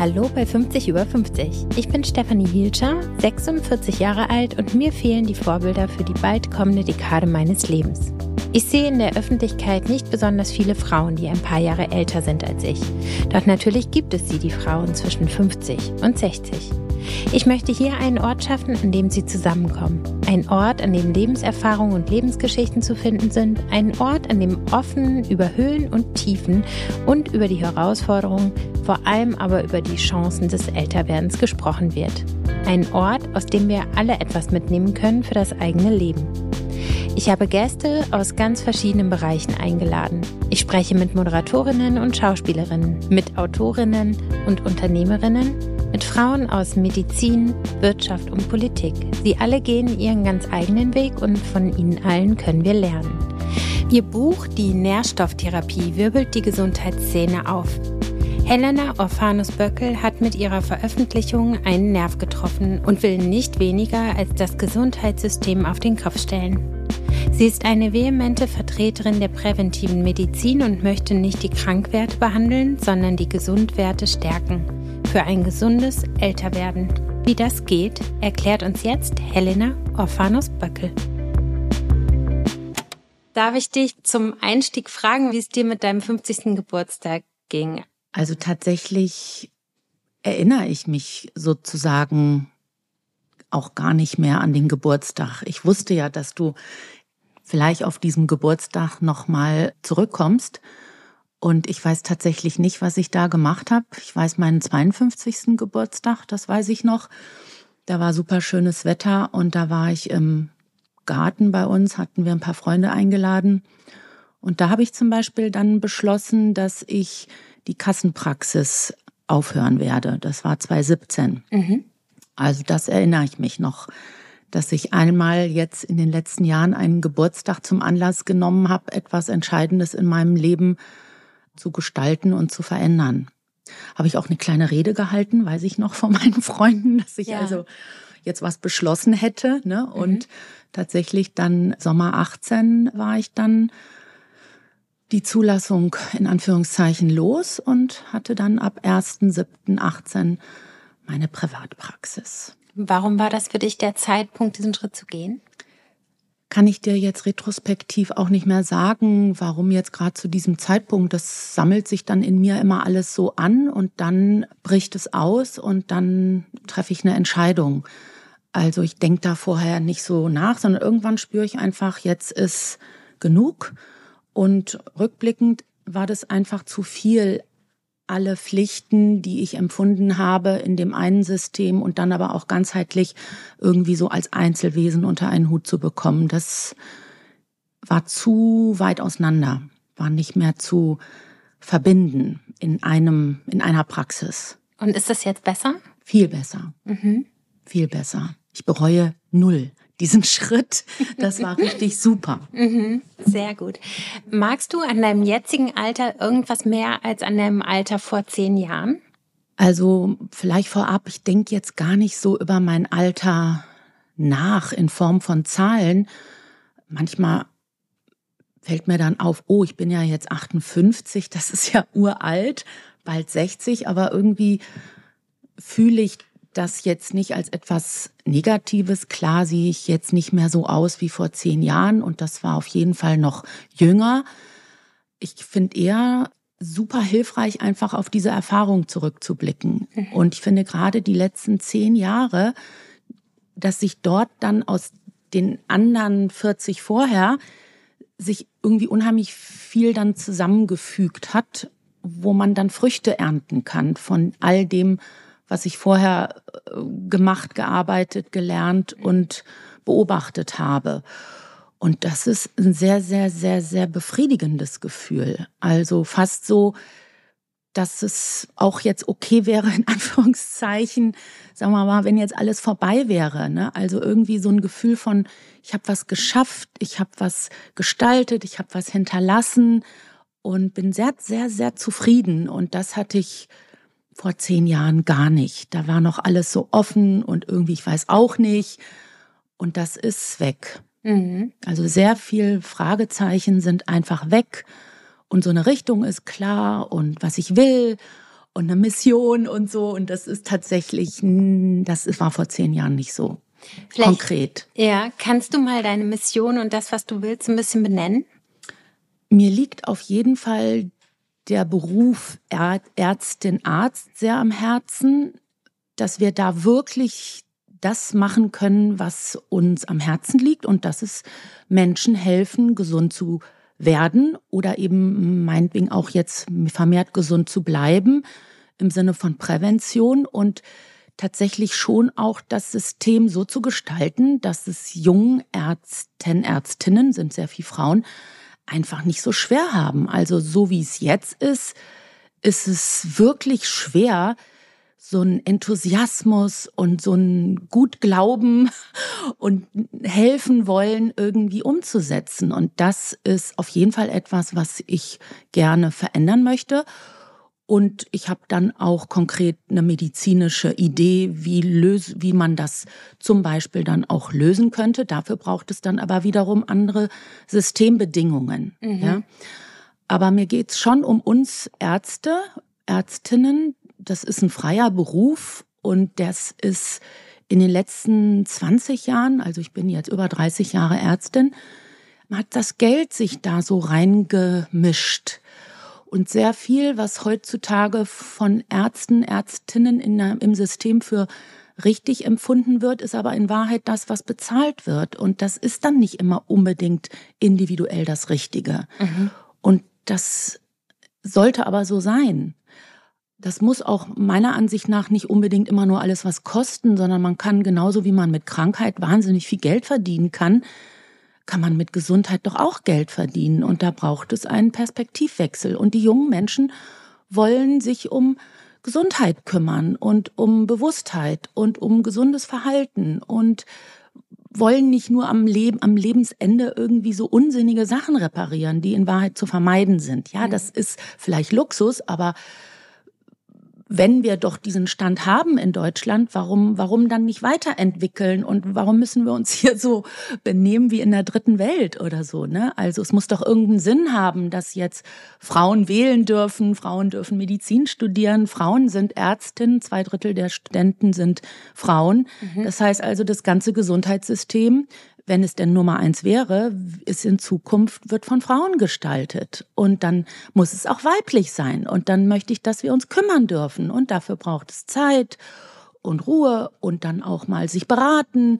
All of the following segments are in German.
Hallo bei 50 über 50. Ich bin Stefanie Hielscher, 46 Jahre alt und mir fehlen die Vorbilder für die bald kommende Dekade meines Lebens. Ich sehe in der Öffentlichkeit nicht besonders viele Frauen, die ein paar Jahre älter sind als ich. Doch natürlich gibt es sie, die Frauen zwischen 50 und 60. Ich möchte hier einen Ort schaffen, an dem sie zusammenkommen. Ein Ort, an dem Lebenserfahrungen und Lebensgeschichten zu finden sind. Ein Ort, an dem offen über Höhen und Tiefen und über die Herausforderungen, vor allem aber über die Chancen des Älterwerdens gesprochen wird. Ein Ort, aus dem wir alle etwas mitnehmen können für das eigene Leben. Ich habe Gäste aus ganz verschiedenen Bereichen eingeladen. Ich spreche mit Moderatorinnen und Schauspielerinnen, mit Autorinnen und Unternehmerinnen, mit Frauen aus Medizin, Wirtschaft und Politik. Sie alle gehen ihren ganz eigenen Weg und von ihnen allen können wir lernen. Ihr Buch Die Nährstofftherapie wirbelt die Gesundheitsszene auf. Helena Orphanus-Böckel hat mit ihrer Veröffentlichung einen Nerv getroffen und will nicht weniger als das Gesundheitssystem auf den Kopf stellen. Sie ist eine vehemente Vertreterin der präventiven Medizin und möchte nicht die Krankwerte behandeln, sondern die Gesundwerte stärken. Für ein gesundes Älterwerden. Wie das geht, erklärt uns jetzt Helena Orphanus-Böckel. Darf ich dich zum Einstieg fragen, wie es dir mit deinem 50. Geburtstag ging? Also tatsächlich erinnere ich mich sozusagen auch gar nicht mehr an den Geburtstag. Ich wusste ja, dass du vielleicht auf diesem Geburtstag nochmal zurückkommst. Und ich weiß tatsächlich nicht, was ich da gemacht habe. Ich weiß meinen 52. Geburtstag, das weiß ich noch. Da war super schönes Wetter und da war ich im Garten bei uns, hatten wir ein paar Freunde eingeladen. Und da habe ich zum Beispiel dann beschlossen, dass ich die Kassenpraxis aufhören werde. Das war 2017. Mhm. Also das erinnere ich mich noch dass ich einmal jetzt in den letzten Jahren einen Geburtstag zum Anlass genommen habe, etwas Entscheidendes in meinem Leben zu gestalten und zu verändern. Habe ich auch eine kleine Rede gehalten, weiß ich noch von meinen Freunden, dass ich ja. also jetzt was beschlossen hätte. Ne? Mhm. Und tatsächlich dann Sommer 18 war ich dann die Zulassung in Anführungszeichen los und hatte dann ab 1.7.18 meine Privatpraxis. Warum war das für dich der Zeitpunkt, diesen Schritt zu gehen? Kann ich dir jetzt retrospektiv auch nicht mehr sagen, warum jetzt gerade zu diesem Zeitpunkt. Das sammelt sich dann in mir immer alles so an und dann bricht es aus und dann treffe ich eine Entscheidung. Also ich denke da vorher nicht so nach, sondern irgendwann spüre ich einfach, jetzt ist genug. Und rückblickend war das einfach zu viel alle Pflichten, die ich empfunden habe in dem einen System und dann aber auch ganzheitlich irgendwie so als Einzelwesen unter einen Hut zu bekommen. Das war zu weit auseinander, war nicht mehr zu verbinden in einem, in einer Praxis. Und ist das jetzt besser? Viel besser. Mhm. Viel besser. Ich bereue null diesen Schritt. Das war richtig super. Mhm, sehr gut. Magst du an deinem jetzigen Alter irgendwas mehr als an deinem Alter vor zehn Jahren? Also vielleicht vorab, ich denke jetzt gar nicht so über mein Alter nach in Form von Zahlen. Manchmal fällt mir dann auf, oh, ich bin ja jetzt 58, das ist ja uralt, bald 60, aber irgendwie fühle ich das jetzt nicht als etwas Negatives. Klar sehe ich jetzt nicht mehr so aus wie vor zehn Jahren und das war auf jeden Fall noch jünger. Ich finde eher super hilfreich, einfach auf diese Erfahrung zurückzublicken. Mhm. Und ich finde gerade die letzten zehn Jahre, dass sich dort dann aus den anderen 40 vorher sich irgendwie unheimlich viel dann zusammengefügt hat, wo man dann Früchte ernten kann von all dem, was ich vorher äh, gemacht, gearbeitet, gelernt und beobachtet habe. Und das ist ein sehr, sehr, sehr, sehr befriedigendes Gefühl. Also fast so, dass es auch jetzt okay wäre, in Anführungszeichen, sagen wir mal, wenn jetzt alles vorbei wäre. Ne? Also irgendwie so ein Gefühl von, ich habe was geschafft, ich habe was gestaltet, ich habe was hinterlassen und bin sehr, sehr, sehr zufrieden. Und das hatte ich vor zehn Jahren gar nicht. Da war noch alles so offen und irgendwie, ich weiß auch nicht. Und das ist weg. Mhm. Also sehr viel Fragezeichen sind einfach weg. Und so eine Richtung ist klar und was ich will. und eine Mission und so. Und das ist tatsächlich, das war vor zehn Jahren nicht so Vielleicht, konkret. Ja, kannst du mal deine Mission und das, was du willst, ein bisschen benennen? Mir liegt auf jeden Fall der Beruf Ärztin, Arzt sehr am Herzen, dass wir da wirklich das machen können, was uns am Herzen liegt und das ist Menschen helfen, gesund zu werden oder eben meinetwegen auch jetzt vermehrt gesund zu bleiben im Sinne von Prävention und tatsächlich schon auch das System so zu gestalten, dass es jungen Ärzten, Ärztinnen, sind sehr viele Frauen, einfach nicht so schwer haben. Also so wie es jetzt ist, ist es wirklich schwer, so ein Enthusiasmus und so ein Gutglauben und helfen wollen irgendwie umzusetzen. Und das ist auf jeden Fall etwas, was ich gerne verändern möchte. Und ich habe dann auch konkret eine medizinische Idee, wie, lös wie man das zum Beispiel dann auch lösen könnte. Dafür braucht es dann aber wiederum andere Systembedingungen. Mhm. Ja. Aber mir geht's schon um uns Ärzte, Ärztinnen. Das ist ein freier Beruf und das ist in den letzten 20 Jahren, also ich bin jetzt über 30 Jahre Ärztin, hat das Geld sich da so reingemischt und sehr viel, was heutzutage von Ärzten, Ärztinnen in im System für richtig empfunden wird, ist aber in Wahrheit das, was bezahlt wird. Und das ist dann nicht immer unbedingt individuell das Richtige. Mhm. Und das sollte aber so sein. Das muss auch meiner Ansicht nach nicht unbedingt immer nur alles was kosten, sondern man kann genauso wie man mit Krankheit wahnsinnig viel Geld verdienen kann, kann man mit Gesundheit doch auch Geld verdienen. Und da braucht es einen Perspektivwechsel. Und die jungen Menschen wollen sich um Gesundheit kümmern und um Bewusstheit und um gesundes Verhalten und wollen nicht nur am Leben, am Lebensende irgendwie so unsinnige Sachen reparieren, die in Wahrheit zu vermeiden sind. Ja, das ist vielleicht Luxus, aber wenn wir doch diesen Stand haben in Deutschland, warum, warum dann nicht weiterentwickeln und warum müssen wir uns hier so benehmen wie in der dritten Welt oder so, ne? Also es muss doch irgendeinen Sinn haben, dass jetzt Frauen wählen dürfen, Frauen dürfen Medizin studieren, Frauen sind Ärztinnen, zwei Drittel der Studenten sind Frauen. Mhm. Das heißt also, das ganze Gesundheitssystem wenn es denn Nummer eins wäre, ist in Zukunft, wird von Frauen gestaltet. Und dann muss es auch weiblich sein. Und dann möchte ich, dass wir uns kümmern dürfen. Und dafür braucht es Zeit und Ruhe und dann auch mal sich beraten,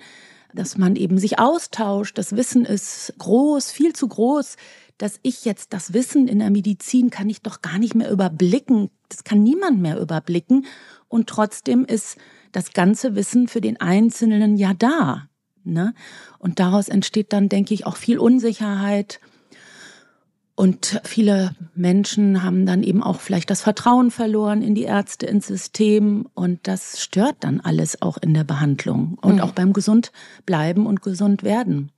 dass man eben sich austauscht. Das Wissen ist groß, viel zu groß, dass ich jetzt das Wissen in der Medizin kann ich doch gar nicht mehr überblicken. Das kann niemand mehr überblicken. Und trotzdem ist das ganze Wissen für den Einzelnen ja da. Ne? Und daraus entsteht dann, denke ich, auch viel Unsicherheit. Und viele Menschen haben dann eben auch vielleicht das Vertrauen verloren in die Ärzte, ins System. Und das stört dann alles auch in der Behandlung und mhm. auch beim gesund bleiben und gesund werden.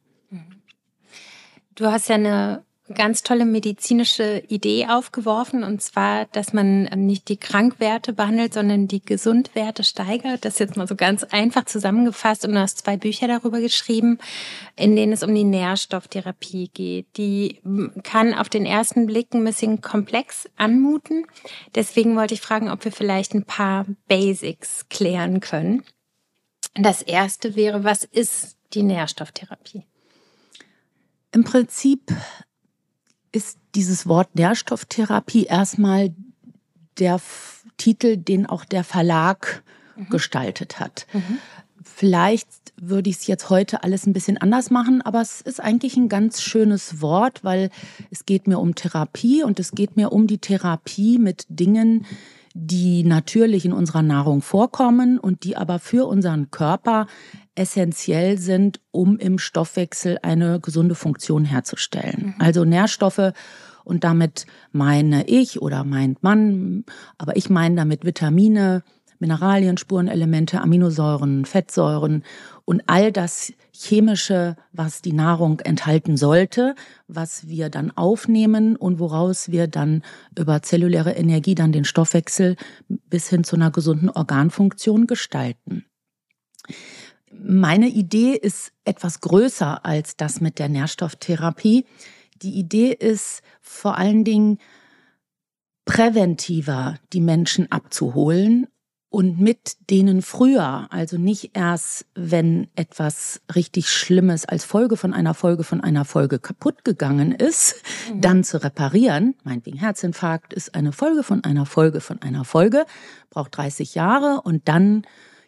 Du hast ja eine ganz tolle medizinische Idee aufgeworfen, und zwar, dass man nicht die Krankwerte behandelt, sondern die Gesundwerte steigert. Das ist jetzt mal so ganz einfach zusammengefasst und du hast zwei Bücher darüber geschrieben, in denen es um die Nährstofftherapie geht. Die kann auf den ersten Blick ein bisschen komplex anmuten. Deswegen wollte ich fragen, ob wir vielleicht ein paar Basics klären können. Das erste wäre, was ist die Nährstofftherapie? Im Prinzip ist dieses Wort Nährstofftherapie erstmal der Titel, den auch der Verlag mhm. gestaltet hat. Mhm. Vielleicht würde ich es jetzt heute alles ein bisschen anders machen, aber es ist eigentlich ein ganz schönes Wort, weil es geht mir um Therapie und es geht mir um die Therapie mit Dingen, die natürlich in unserer Nahrung vorkommen und die aber für unseren Körper essentiell sind, um im Stoffwechsel eine gesunde Funktion herzustellen. Mhm. Also Nährstoffe und damit meine ich oder meint man, aber ich meine damit Vitamine, Mineralien, Spurenelemente, Aminosäuren, Fettsäuren und all das Chemische, was die Nahrung enthalten sollte, was wir dann aufnehmen und woraus wir dann über zelluläre Energie dann den Stoffwechsel bis hin zu einer gesunden Organfunktion gestalten meine Idee ist etwas größer als das mit der Nährstofftherapie. Die Idee ist vor allen Dingen präventiver die Menschen abzuholen und mit denen früher, also nicht erst, wenn etwas richtig Schlimmes als Folge von einer Folge von einer Folge kaputt gegangen ist, mhm. dann zu reparieren. Meinetwegen Herzinfarkt ist eine Folge von einer Folge von einer Folge, braucht 30 Jahre und dann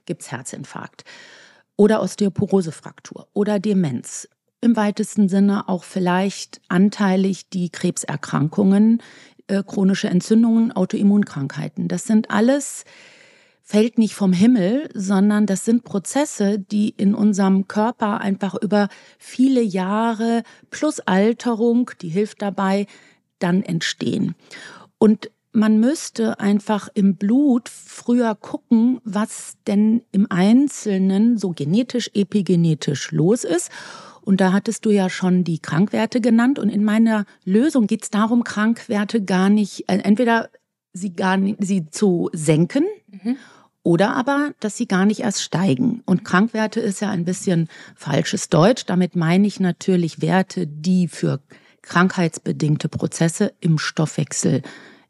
gibt's Herzinfarkt. Oder Osteoporosefraktur oder Demenz. Im weitesten Sinne auch vielleicht anteilig die Krebserkrankungen, äh, chronische Entzündungen, Autoimmunkrankheiten. Das sind alles fällt nicht vom Himmel, sondern das sind Prozesse, die in unserem Körper einfach über viele Jahre plus Alterung, die hilft dabei, dann entstehen. Und man müsste einfach im Blut früher gucken, was denn im Einzelnen so genetisch, epigenetisch los ist. Und da hattest du ja schon die Krankwerte genannt. Und in meiner Lösung geht es darum, Krankwerte gar nicht, äh, entweder sie gar nicht, sie zu senken mhm. Oder aber, dass sie gar nicht erst steigen. Und Krankwerte ist ja ein bisschen falsches Deutsch. Damit meine ich natürlich Werte, die für krankheitsbedingte Prozesse im Stoffwechsel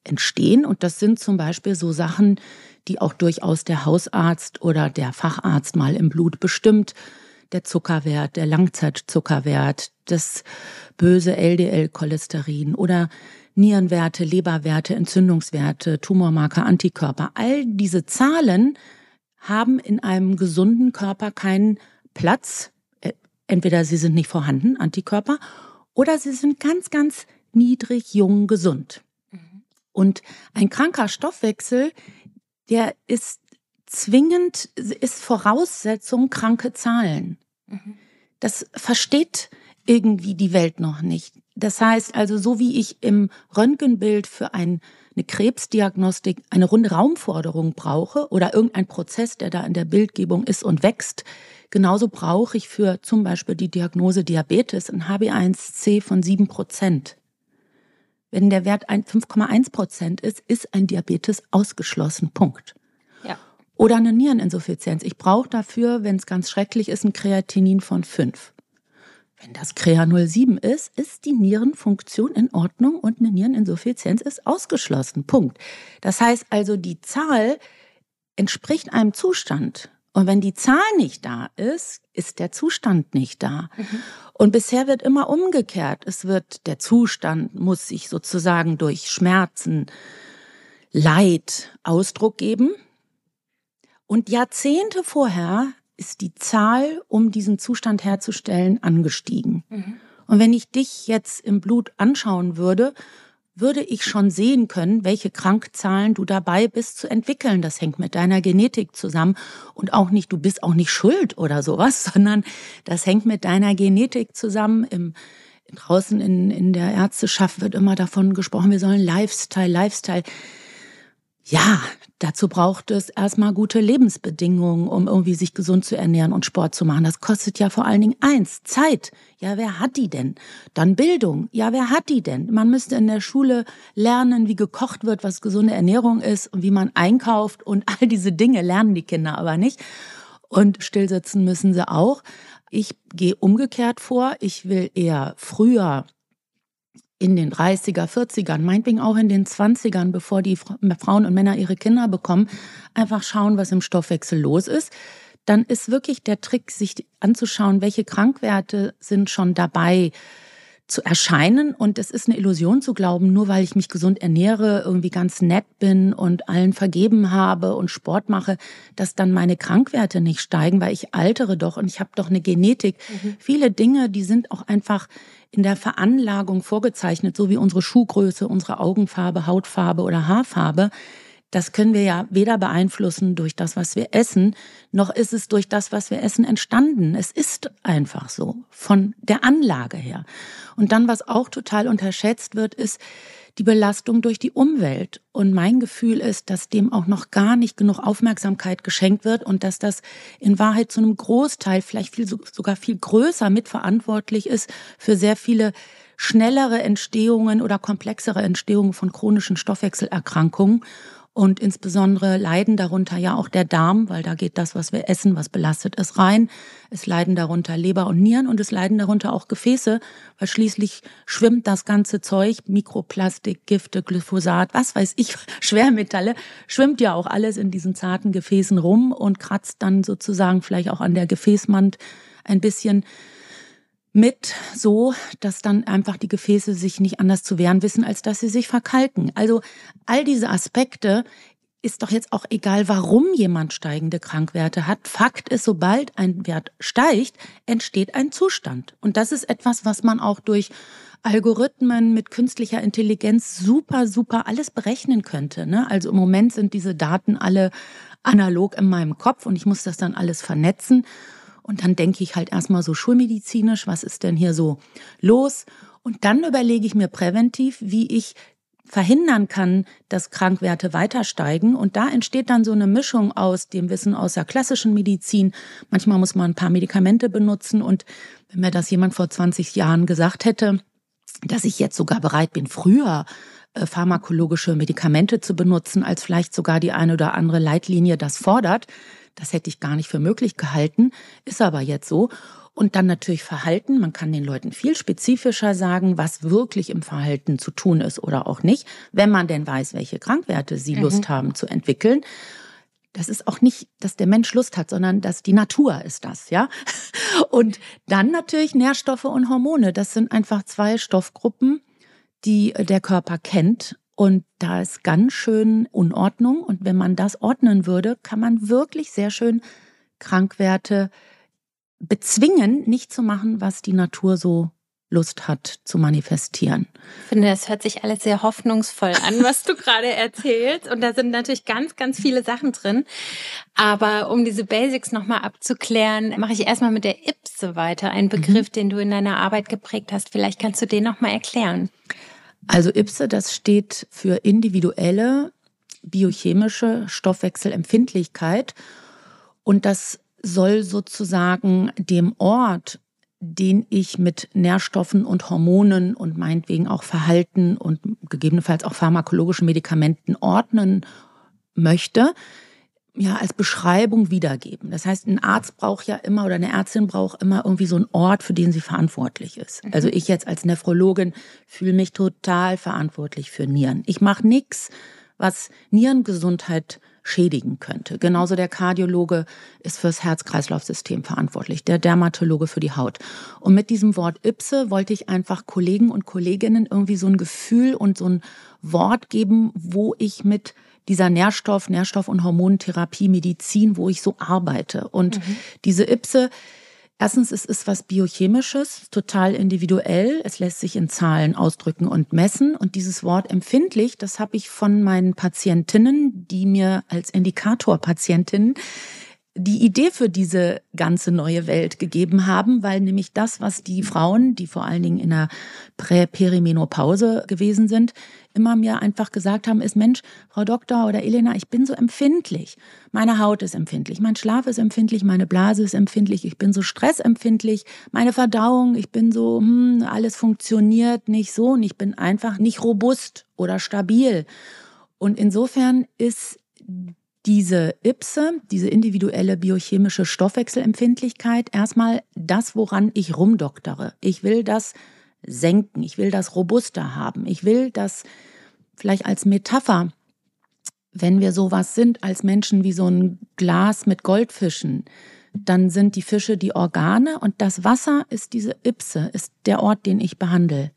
entstehen. Und das sind zum Beispiel so Sachen, die auch durchaus der Hausarzt oder der Facharzt mal im Blut bestimmt. Der Zuckerwert, der Langzeitzuckerwert, das böse LDL-Cholesterin oder Nierenwerte, Leberwerte, Entzündungswerte, Tumormarker, Antikörper. All diese Zahlen haben in einem gesunden Körper keinen Platz. Äh, entweder sie sind nicht vorhanden, Antikörper, oder sie sind ganz, ganz niedrig, jung, gesund. Mhm. Und ein kranker Stoffwechsel, der ist zwingend, ist Voraussetzung kranke Zahlen. Mhm. Das versteht irgendwie die Welt noch nicht. Das heißt also, so wie ich im Röntgenbild für ein, eine Krebsdiagnostik eine runde Raumforderung brauche oder irgendein Prozess, der da in der Bildgebung ist und wächst, genauso brauche ich für zum Beispiel die Diagnose Diabetes ein HB1C von 7 Prozent. Wenn der Wert 5,1 Prozent ist, ist ein Diabetes ausgeschlossen. Punkt. Ja. Oder eine Niereninsuffizienz. Ich brauche dafür, wenn es ganz schrecklich ist, ein Kreatinin von 5. Wenn das CREA 07 ist, ist die Nierenfunktion in Ordnung und eine Niereninsuffizienz ist ausgeschlossen. Punkt. Das heißt also, die Zahl entspricht einem Zustand. Und wenn die Zahl nicht da ist, ist der Zustand nicht da. Mhm. Und bisher wird immer umgekehrt. Es wird, der Zustand muss sich sozusagen durch Schmerzen, Leid Ausdruck geben. Und Jahrzehnte vorher ist die Zahl, um diesen Zustand herzustellen, angestiegen. Mhm. Und wenn ich dich jetzt im Blut anschauen würde, würde ich schon sehen können, welche Krankzahlen du dabei bist zu entwickeln. Das hängt mit deiner Genetik zusammen und auch nicht, du bist auch nicht schuld oder sowas, sondern das hängt mit deiner Genetik zusammen. Im, draußen in, in der Ärzteschaft wird immer davon gesprochen, wir sollen Lifestyle, Lifestyle. Ja, dazu braucht es erstmal gute Lebensbedingungen, um irgendwie sich gesund zu ernähren und Sport zu machen. Das kostet ja vor allen Dingen eins, Zeit. Ja, wer hat die denn? Dann Bildung. Ja, wer hat die denn? Man müsste in der Schule lernen, wie gekocht wird, was gesunde Ernährung ist und wie man einkauft und all diese Dinge lernen die Kinder aber nicht. Und stillsitzen müssen sie auch. Ich gehe umgekehrt vor. Ich will eher früher in den 30er, 40ern, meinetwegen auch in den 20ern, bevor die Frauen und Männer ihre Kinder bekommen, einfach schauen, was im Stoffwechsel los ist. Dann ist wirklich der Trick, sich anzuschauen, welche Krankwerte sind schon dabei zu erscheinen. Und es ist eine Illusion zu glauben, nur weil ich mich gesund ernähre, irgendwie ganz nett bin und allen vergeben habe und Sport mache, dass dann meine Krankwerte nicht steigen, weil ich altere doch und ich habe doch eine Genetik. Mhm. Viele Dinge, die sind auch einfach in der Veranlagung vorgezeichnet, so wie unsere Schuhgröße, unsere Augenfarbe, Hautfarbe oder Haarfarbe. Das können wir ja weder beeinflussen durch das, was wir essen, noch ist es durch das, was wir essen, entstanden. Es ist einfach so, von der Anlage her. Und dann, was auch total unterschätzt wird, ist, die Belastung durch die Umwelt. Und mein Gefühl ist, dass dem auch noch gar nicht genug Aufmerksamkeit geschenkt wird und dass das in Wahrheit zu einem Großteil, vielleicht viel, sogar viel größer mitverantwortlich ist für sehr viele schnellere Entstehungen oder komplexere Entstehungen von chronischen Stoffwechselerkrankungen. Und insbesondere leiden darunter ja auch der Darm, weil da geht das, was wir essen, was belastet ist, rein. Es leiden darunter Leber und Nieren und es leiden darunter auch Gefäße, weil schließlich schwimmt das ganze Zeug, Mikroplastik, Gifte, Glyphosat, was weiß ich, Schwermetalle, schwimmt ja auch alles in diesen zarten Gefäßen rum und kratzt dann sozusagen vielleicht auch an der Gefäßwand ein bisschen mit so, dass dann einfach die Gefäße sich nicht anders zu wehren wissen, als dass sie sich verkalken. Also all diese Aspekte ist doch jetzt auch egal, warum jemand steigende Krankwerte hat. Fakt ist, sobald ein Wert steigt, entsteht ein Zustand. Und das ist etwas, was man auch durch Algorithmen mit künstlicher Intelligenz super, super alles berechnen könnte. Ne? Also im Moment sind diese Daten alle analog in meinem Kopf und ich muss das dann alles vernetzen. Und dann denke ich halt erstmal so schulmedizinisch, was ist denn hier so los? Und dann überlege ich mir präventiv, wie ich verhindern kann, dass Krankwerte weiter steigen. Und da entsteht dann so eine Mischung aus dem Wissen aus der klassischen Medizin. Manchmal muss man ein paar Medikamente benutzen. Und wenn mir das jemand vor 20 Jahren gesagt hätte, dass ich jetzt sogar bereit bin, früher äh, pharmakologische Medikamente zu benutzen, als vielleicht sogar die eine oder andere Leitlinie das fordert, das hätte ich gar nicht für möglich gehalten, ist aber jetzt so. Und dann natürlich Verhalten. Man kann den Leuten viel spezifischer sagen, was wirklich im Verhalten zu tun ist oder auch nicht, wenn man denn weiß, welche Krankwerte sie mhm. Lust haben zu entwickeln. Das ist auch nicht, dass der Mensch Lust hat, sondern dass die Natur ist das, ja. Und dann natürlich Nährstoffe und Hormone. Das sind einfach zwei Stoffgruppen, die der Körper kennt und da ist ganz schön Unordnung. Und wenn man das ordnen würde, kann man wirklich sehr schön Krankwerte bezwingen, nicht zu machen, was die Natur so Lust hat zu manifestieren. Ich finde, das hört sich alles sehr hoffnungsvoll an, was du gerade erzählst. Und da sind natürlich ganz, ganz viele Sachen drin. Aber um diese Basics nochmal abzuklären, mache ich erstmal mit der IPSE weiter. Ein Begriff, mhm. den du in deiner Arbeit geprägt hast. Vielleicht kannst du den nochmal erklären. Also IPSE, das steht für individuelle biochemische Stoffwechselempfindlichkeit. Und das soll sozusagen dem Ort, den ich mit Nährstoffen und Hormonen und meinetwegen auch Verhalten und gegebenenfalls auch pharmakologischen Medikamenten ordnen möchte, ja als Beschreibung wiedergeben. Das heißt, ein Arzt braucht ja immer oder eine Ärztin braucht immer irgendwie so einen Ort, für den sie verantwortlich ist. Mhm. Also ich jetzt als Nephrologin fühle mich total verantwortlich für Nieren. Ich mache nichts, was Nierengesundheit schädigen könnte. Genauso der Kardiologe ist fürs Herz-Kreislauf-System verantwortlich, der Dermatologe für die Haut. Und mit diesem Wort Ipse wollte ich einfach Kollegen und Kolleginnen irgendwie so ein Gefühl und so ein Wort geben, wo ich mit dieser Nährstoff, Nährstoff- und Hormontherapie, Medizin, wo ich so arbeite. Und mhm. diese Ipse, erstens, es ist was Biochemisches, total individuell. Es lässt sich in Zahlen ausdrücken und messen. Und dieses Wort empfindlich, das habe ich von meinen Patientinnen, die mir als Indikatorpatientinnen die Idee für diese ganze neue Welt gegeben haben, weil nämlich das, was die Frauen, die vor allen Dingen in der Prä-Perimenopause gewesen sind, immer mir einfach gesagt haben, ist Mensch, Frau Doktor oder Elena, ich bin so empfindlich. Meine Haut ist empfindlich, mein Schlaf ist empfindlich, meine Blase ist empfindlich, ich bin so stressempfindlich, meine Verdauung, ich bin so, hm, alles funktioniert nicht so und ich bin einfach nicht robust oder stabil. Und insofern ist diese IPSE, diese individuelle biochemische Stoffwechselempfindlichkeit, erstmal das, woran ich rumdoktere. Ich will das senken, ich will das robuster haben, ich will das vielleicht als Metapher, wenn wir sowas sind als Menschen wie so ein Glas mit Goldfischen, dann sind die Fische die Organe und das Wasser ist diese IPSE, ist der Ort, den ich behandle.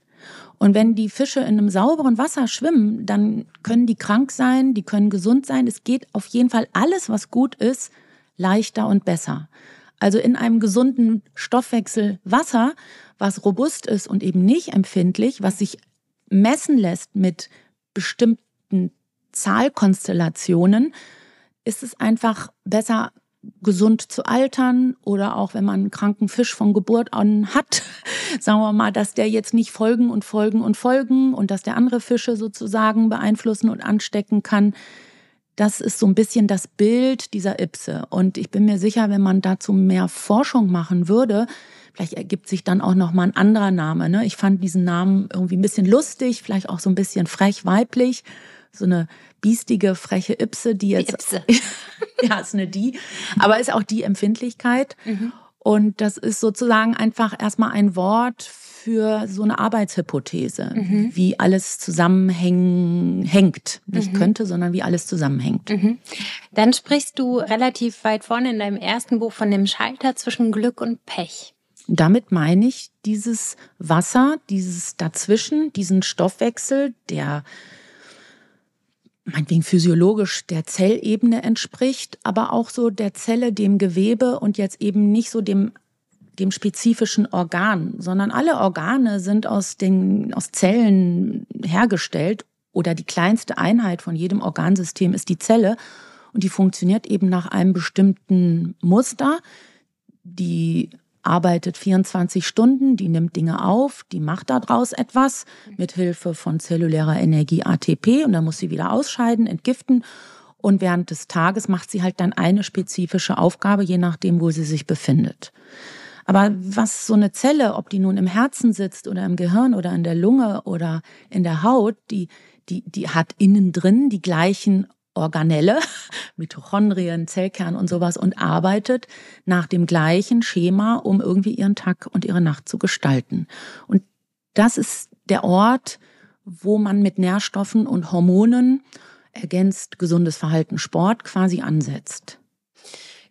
Und wenn die Fische in einem sauberen Wasser schwimmen, dann können die krank sein, die können gesund sein. Es geht auf jeden Fall alles, was gut ist, leichter und besser. Also in einem gesunden Stoffwechsel Wasser, was robust ist und eben nicht empfindlich, was sich messen lässt mit bestimmten Zahlkonstellationen, ist es einfach besser gesund zu altern oder auch wenn man einen kranken Fisch von Geburt an hat, sagen wir mal, dass der jetzt nicht folgen und folgen und folgen und dass der andere Fische sozusagen beeinflussen und anstecken kann. das ist so ein bisschen das Bild dieser Ipse. Und ich bin mir sicher, wenn man dazu mehr Forschung machen würde, vielleicht ergibt sich dann auch noch mal ein anderer Name. Ne? Ich fand diesen Namen irgendwie ein bisschen lustig, vielleicht auch so ein bisschen frech weiblich. So eine biestige, freche Ipse, die jetzt. Die Ipse. ja, ist eine die. Aber ist auch die Empfindlichkeit. Mhm. Und das ist sozusagen einfach erstmal ein Wort für so eine Arbeitshypothese, mhm. wie alles zusammenhängt. Nicht mhm. könnte, sondern wie alles zusammenhängt. Mhm. Dann sprichst du relativ weit vorne in deinem ersten Buch von dem Schalter zwischen Glück und Pech. Damit meine ich dieses Wasser, dieses dazwischen, diesen Stoffwechsel, der meinetwegen physiologisch der Zellebene entspricht, aber auch so der Zelle, dem Gewebe und jetzt eben nicht so dem dem spezifischen Organ, sondern alle Organe sind aus den, aus Zellen hergestellt oder die kleinste Einheit von jedem Organsystem ist die Zelle und die funktioniert eben nach einem bestimmten Muster. Die arbeitet 24 Stunden, die nimmt Dinge auf, die macht daraus etwas mit Hilfe von zellulärer Energie ATP und dann muss sie wieder ausscheiden, entgiften und während des Tages macht sie halt dann eine spezifische Aufgabe, je nachdem, wo sie sich befindet. Aber was so eine Zelle, ob die nun im Herzen sitzt oder im Gehirn oder in der Lunge oder in der Haut, die, die, die hat innen drin die gleichen Organelle, Mitochondrien, Zellkern und sowas und arbeitet nach dem gleichen Schema, um irgendwie ihren Tag und ihre Nacht zu gestalten. Und das ist der Ort, wo man mit Nährstoffen und Hormonen ergänzt gesundes Verhalten, Sport quasi ansetzt.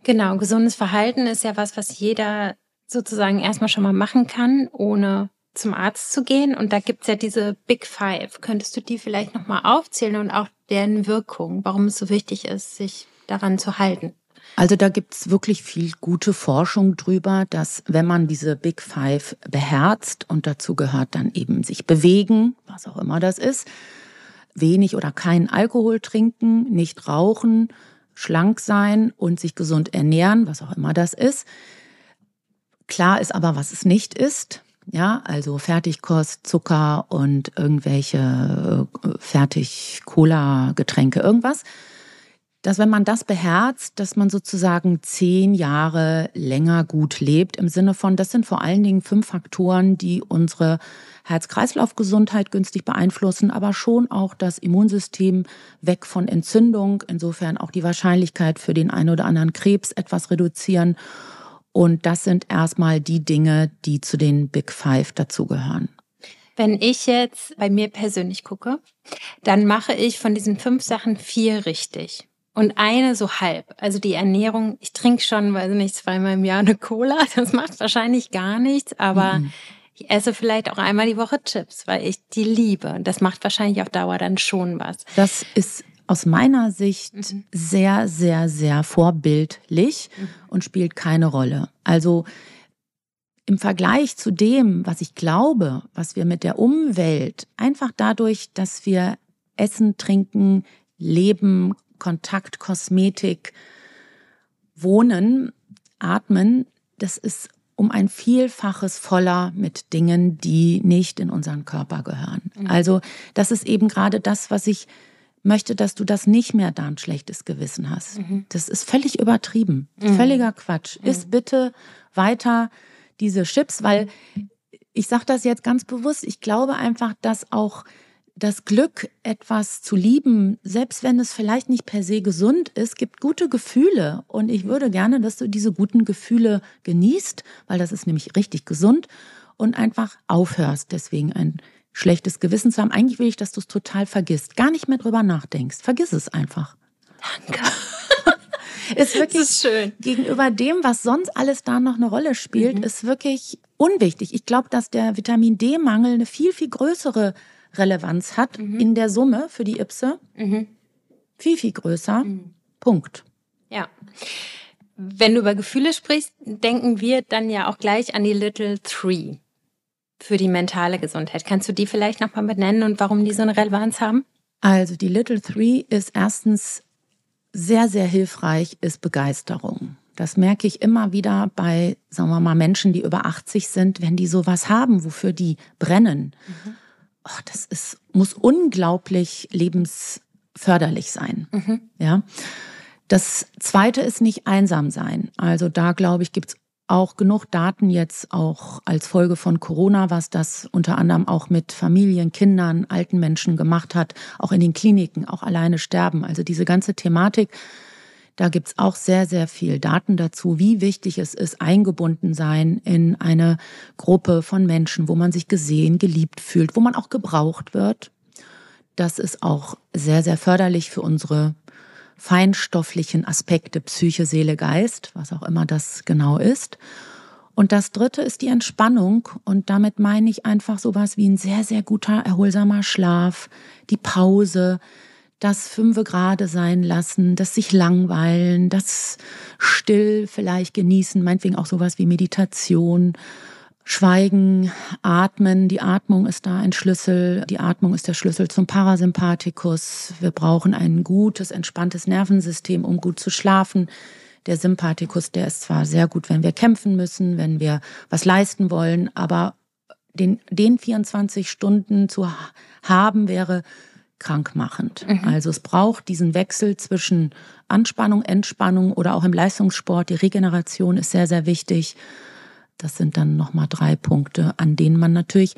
Genau, gesundes Verhalten ist ja was, was jeder sozusagen erstmal schon mal machen kann, ohne zum Arzt zu gehen. Und da gibt's ja diese Big Five. Könntest du die vielleicht nochmal aufzählen und auch deren Wirkung, warum es so wichtig ist, sich daran zu halten? Also da gibt's wirklich viel gute Forschung drüber, dass wenn man diese Big Five beherzt und dazu gehört dann eben sich bewegen, was auch immer das ist, wenig oder keinen Alkohol trinken, nicht rauchen, schlank sein und sich gesund ernähren, was auch immer das ist, Klar ist aber, was es nicht ist. Ja, also Fertigkost, Zucker und irgendwelche äh, Fertig-Cola-Getränke, irgendwas. Dass wenn man das beherzt, dass man sozusagen zehn Jahre länger gut lebt, im Sinne von, das sind vor allen Dingen fünf Faktoren, die unsere Herz-Kreislauf-Gesundheit günstig beeinflussen, aber schon auch das Immunsystem weg von Entzündung, insofern auch die Wahrscheinlichkeit für den einen oder anderen Krebs etwas reduzieren und das sind erstmal die Dinge, die zu den Big Five dazugehören. Wenn ich jetzt bei mir persönlich gucke, dann mache ich von diesen fünf Sachen vier richtig. Und eine so halb. Also die Ernährung, ich trinke schon, weiß nicht, zweimal im Jahr eine Cola. Das macht wahrscheinlich gar nichts, aber mhm. ich esse vielleicht auch einmal die Woche Chips, weil ich die liebe. Und das macht wahrscheinlich auf Dauer dann schon was. Das ist aus meiner Sicht mhm. sehr, sehr, sehr vorbildlich mhm. und spielt keine Rolle. Also im Vergleich zu dem, was ich glaube, was wir mit der Umwelt einfach dadurch, dass wir Essen, Trinken, Leben, Kontakt, Kosmetik, Wohnen, Atmen, das ist um ein Vielfaches voller mit Dingen, die nicht in unseren Körper gehören. Mhm. Also das ist eben gerade das, was ich möchte, dass du das nicht mehr da ein schlechtes Gewissen hast. Mhm. Das ist völlig übertrieben. Mhm. Völliger Quatsch. Mhm. Iss bitte weiter diese Chips, weil ich sage das jetzt ganz bewusst, ich glaube einfach, dass auch das Glück, etwas zu lieben, selbst wenn es vielleicht nicht per se gesund ist, gibt gute Gefühle. Und ich würde gerne, dass du diese guten Gefühle genießt, weil das ist nämlich richtig gesund und einfach aufhörst, deswegen ein schlechtes Gewissen zu haben. Eigentlich will ich, dass du es total vergisst. Gar nicht mehr drüber nachdenkst. Vergiss es einfach. Danke. ist wirklich ist schön. gegenüber dem, was sonst alles da noch eine Rolle spielt, mhm. ist wirklich unwichtig. Ich glaube, dass der Vitamin D-Mangel eine viel, viel größere Relevanz hat mhm. in der Summe für die Ipse. Mhm. Viel, viel größer. Mhm. Punkt. Ja. Wenn du über Gefühle sprichst, denken wir dann ja auch gleich an die Little Three für die mentale Gesundheit. Kannst du die vielleicht nochmal benennen und warum die so eine Relevanz haben? Also die Little Three ist erstens sehr, sehr hilfreich, ist Begeisterung. Das merke ich immer wieder bei, sagen wir mal, Menschen, die über 80 sind, wenn die sowas haben, wofür die brennen. Mhm. Oh, das ist, muss unglaublich lebens förderlich sein. Mhm. Ja. Das zweite ist nicht einsam sein. Also da glaube ich, gibt's auch genug Daten jetzt auch als Folge von Corona, was das unter anderem auch mit Familien, Kindern, alten Menschen gemacht hat, auch in den Kliniken, auch alleine sterben. Also diese ganze Thematik, da gibt's auch sehr, sehr viel Daten dazu, wie wichtig es ist, eingebunden sein in eine Gruppe von Menschen, wo man sich gesehen, geliebt fühlt, wo man auch gebraucht wird. Das ist auch sehr, sehr förderlich für unsere feinstofflichen Aspekte Psyche, Seele, Geist, was auch immer das genau ist. Und das dritte ist die Entspannung. Und damit meine ich einfach sowas wie ein sehr, sehr guter, erholsamer Schlaf, die Pause, das fünfe Grade sein lassen, das sich langweilen, das still vielleicht genießen, meinetwegen auch sowas wie Meditation Schweigen, Atmen. Die Atmung ist da ein Schlüssel. Die Atmung ist der Schlüssel zum Parasympathikus. Wir brauchen ein gutes, entspanntes Nervensystem, um gut zu schlafen. Der Sympathikus, der ist zwar sehr gut, wenn wir kämpfen müssen, wenn wir was leisten wollen, aber den, den 24 Stunden zu haben wäre krankmachend. Mhm. Also es braucht diesen Wechsel zwischen Anspannung, Entspannung oder auch im Leistungssport. Die Regeneration ist sehr, sehr wichtig. Das sind dann nochmal drei Punkte, an denen man natürlich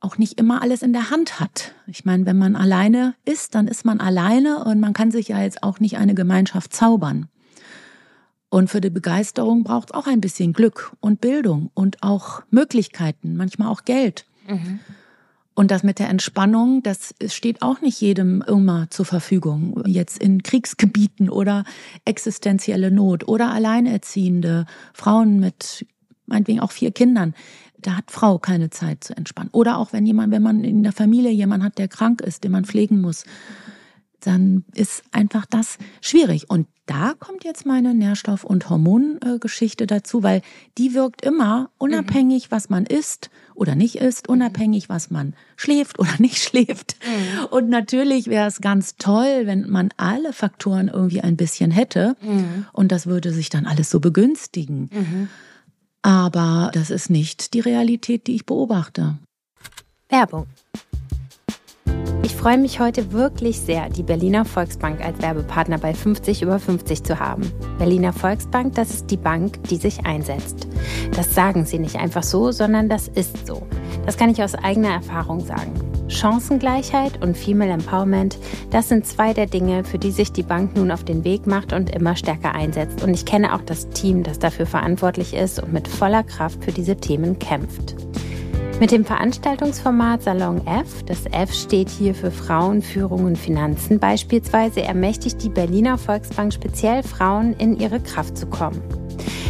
auch nicht immer alles in der Hand hat. Ich meine, wenn man alleine ist, dann ist man alleine und man kann sich ja jetzt auch nicht eine Gemeinschaft zaubern. Und für die Begeisterung braucht es auch ein bisschen Glück und Bildung und auch Möglichkeiten, manchmal auch Geld. Mhm. Und das mit der Entspannung, das steht auch nicht jedem immer zur Verfügung. Jetzt in Kriegsgebieten oder existenzielle Not oder Alleinerziehende, Frauen mit meinetwegen auch vier Kindern. Da hat Frau keine Zeit zu entspannen. Oder auch wenn jemand, wenn man in der Familie jemand hat, der krank ist, den man pflegen muss dann ist einfach das schwierig. Und da kommt jetzt meine Nährstoff- und Hormongeschichte dazu, weil die wirkt immer unabhängig, was man isst oder nicht isst, unabhängig, was man schläft oder nicht schläft. Mhm. Und natürlich wäre es ganz toll, wenn man alle Faktoren irgendwie ein bisschen hätte. Mhm. Und das würde sich dann alles so begünstigen. Mhm. Aber das ist nicht die Realität, die ich beobachte. Werbung. Ich freue mich heute wirklich sehr, die Berliner Volksbank als Werbepartner bei 50 über 50 zu haben. Berliner Volksbank, das ist die Bank, die sich einsetzt. Das sagen sie nicht einfach so, sondern das ist so. Das kann ich aus eigener Erfahrung sagen. Chancengleichheit und Female Empowerment, das sind zwei der Dinge, für die sich die Bank nun auf den Weg macht und immer stärker einsetzt. Und ich kenne auch das Team, das dafür verantwortlich ist und mit voller Kraft für diese Themen kämpft. Mit dem Veranstaltungsformat Salon F, das F steht hier für Frauen, Führung und Finanzen beispielsweise, ermächtigt die Berliner Volksbank speziell Frauen, in ihre Kraft zu kommen.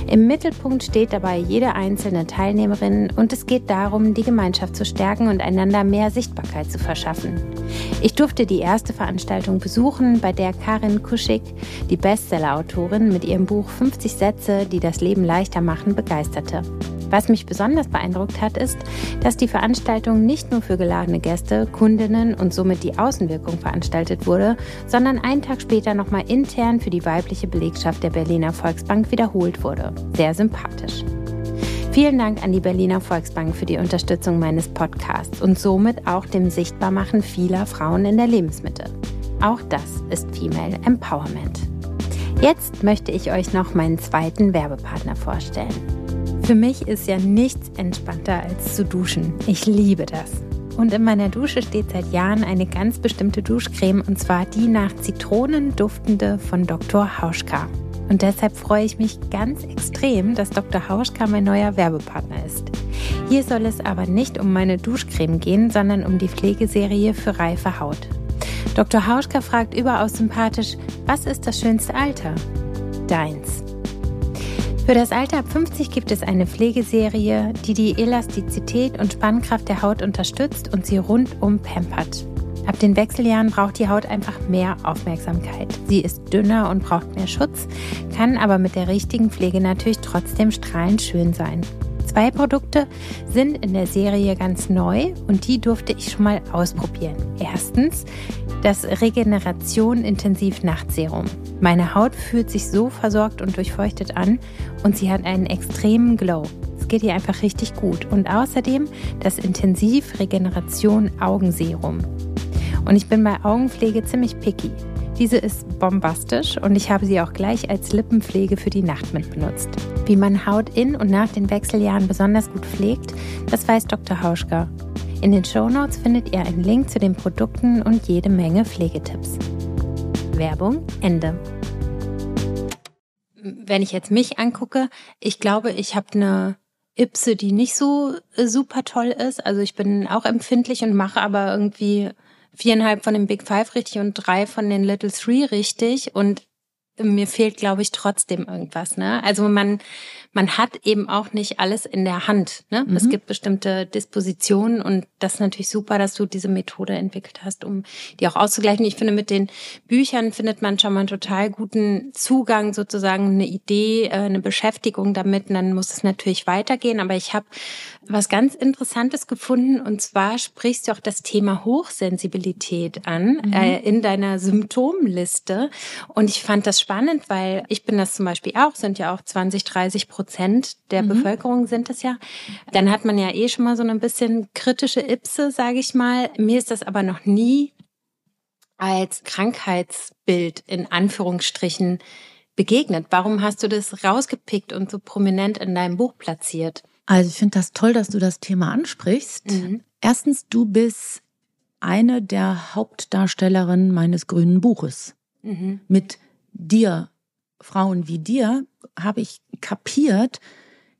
Im Mittelpunkt steht dabei jede einzelne Teilnehmerin und es geht darum, die Gemeinschaft zu stärken und einander mehr Sichtbarkeit zu verschaffen. Ich durfte die erste Veranstaltung besuchen, bei der Karin Kuschig, die Bestseller-Autorin, mit ihrem Buch 50 Sätze, die das Leben leichter machen, begeisterte. Was mich besonders beeindruckt hat, ist, dass die Veranstaltung nicht nur für geladene Gäste, Kundinnen und somit die Außenwirkung veranstaltet wurde, sondern einen Tag später nochmal intern für die weibliche Belegschaft der Berliner Volksbank wiederholt wurde. Sehr sympathisch. Vielen Dank an die Berliner Volksbank für die Unterstützung meines Podcasts und somit auch dem Sichtbarmachen vieler Frauen in der Lebensmitte. Auch das ist Female Empowerment. Jetzt möchte ich euch noch meinen zweiten Werbepartner vorstellen. Für mich ist ja nichts entspannter als zu duschen. Ich liebe das. Und in meiner Dusche steht seit Jahren eine ganz bestimmte Duschcreme und zwar die nach Zitronen duftende von Dr. Hauschka. Und deshalb freue ich mich ganz extrem, dass Dr. Hauschka mein neuer Werbepartner ist. Hier soll es aber nicht um meine Duschcreme gehen, sondern um die Pflegeserie für reife Haut. Dr. Hauschka fragt überaus sympathisch, was ist das schönste Alter? Deins. Für das Alter ab 50 gibt es eine Pflegeserie, die die Elastizität und Spannkraft der Haut unterstützt und sie rundum pampert. Ab den Wechseljahren braucht die Haut einfach mehr Aufmerksamkeit. Sie ist dünner und braucht mehr Schutz, kann aber mit der richtigen Pflege natürlich trotzdem strahlend schön sein. Zwei Produkte sind in der Serie ganz neu und die durfte ich schon mal ausprobieren. Erstens das Regeneration Intensiv Nachtserum. Meine Haut fühlt sich so versorgt und durchfeuchtet an und sie hat einen extremen Glow. Es geht ihr einfach richtig gut. Und außerdem das Intensiv Regeneration Augenserum. Und ich bin bei Augenpflege ziemlich picky. Diese ist bombastisch und ich habe sie auch gleich als Lippenpflege für die Nacht mit benutzt. Wie man Haut in und nach den Wechseljahren besonders gut pflegt, das weiß Dr. Hauschka. In den Shownotes findet ihr einen Link zu den Produkten und jede Menge Pflegetipps. Werbung Ende. Wenn ich jetzt mich angucke, ich glaube, ich habe eine Ipse, die nicht so äh, super toll ist. Also ich bin auch empfindlich und mache aber irgendwie viereinhalb von den Big Five richtig und drei von den Little Three richtig. Und mir fehlt, glaube ich, trotzdem irgendwas. Ne? Also man, man hat eben auch nicht alles in der Hand. Ne? Mhm. Es gibt bestimmte Dispositionen und das ist natürlich super, dass du diese Methode entwickelt hast, um die auch auszugleichen. Ich finde, mit den Büchern findet man schon mal einen total guten Zugang, sozusagen eine Idee, äh, eine Beschäftigung damit. Und dann muss es natürlich weitergehen. Aber ich habe was ganz Interessantes gefunden und zwar sprichst du auch das Thema Hochsensibilität an mhm. äh, in deiner Symptomliste. Und ich fand das spannend, weil ich bin das zum Beispiel auch, sind ja auch 20, 30 Prozent der mhm. Bevölkerung sind es ja. Dann hat man ja eh schon mal so ein bisschen kritische Ipse, sage ich mal. Mir ist das aber noch nie als Krankheitsbild in Anführungsstrichen begegnet. Warum hast du das rausgepickt und so prominent in deinem Buch platziert? Also ich finde das toll, dass du das Thema ansprichst. Mhm. Erstens, du bist eine der Hauptdarstellerinnen meines grünen Buches. Mhm. Mit dir, Frauen wie dir, habe ich kapiert,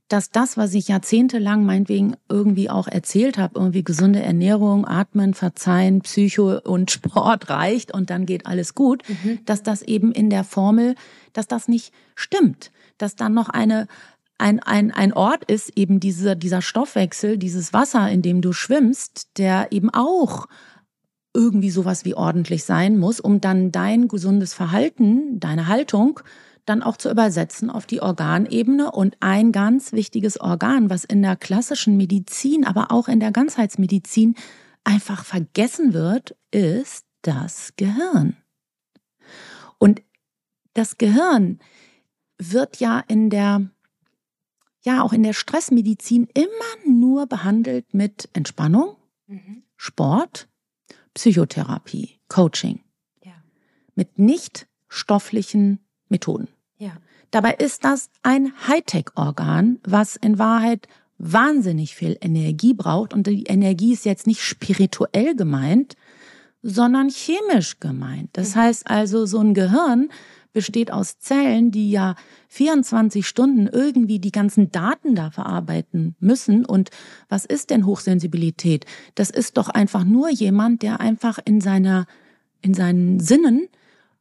dass das, was ich jahrzehntelang meinetwegen irgendwie auch erzählt habe, irgendwie gesunde Ernährung, Atmen, Verzeihen, Psycho und Sport reicht und dann geht alles gut, mhm. dass das eben in der Formel, dass das nicht stimmt, dass dann noch eine ein, ein, ein Ort ist eben dieser, dieser Stoffwechsel, dieses Wasser, in dem du schwimmst, der eben auch irgendwie sowas wie ordentlich sein muss, um dann dein gesundes Verhalten, deine Haltung dann auch zu übersetzen auf die Organebene. Und ein ganz wichtiges Organ, was in der klassischen Medizin, aber auch in der Ganzheitsmedizin einfach vergessen wird, ist das Gehirn. Und das Gehirn wird ja in der ja auch in der Stressmedizin immer nur behandelt mit Entspannung, mhm. Sport, Psychotherapie, Coaching. Ja. Mit nicht stofflichen Methoden. Ja. Dabei ist das ein Hightech-Organ, was in Wahrheit wahnsinnig viel Energie braucht. Und die Energie ist jetzt nicht spirituell gemeint, sondern chemisch gemeint. Das mhm. heißt also, so ein Gehirn besteht aus Zellen, die ja 24 Stunden irgendwie die ganzen Daten da verarbeiten müssen. Und was ist denn Hochsensibilität? Das ist doch einfach nur jemand, der einfach in seiner, in seinen Sinnen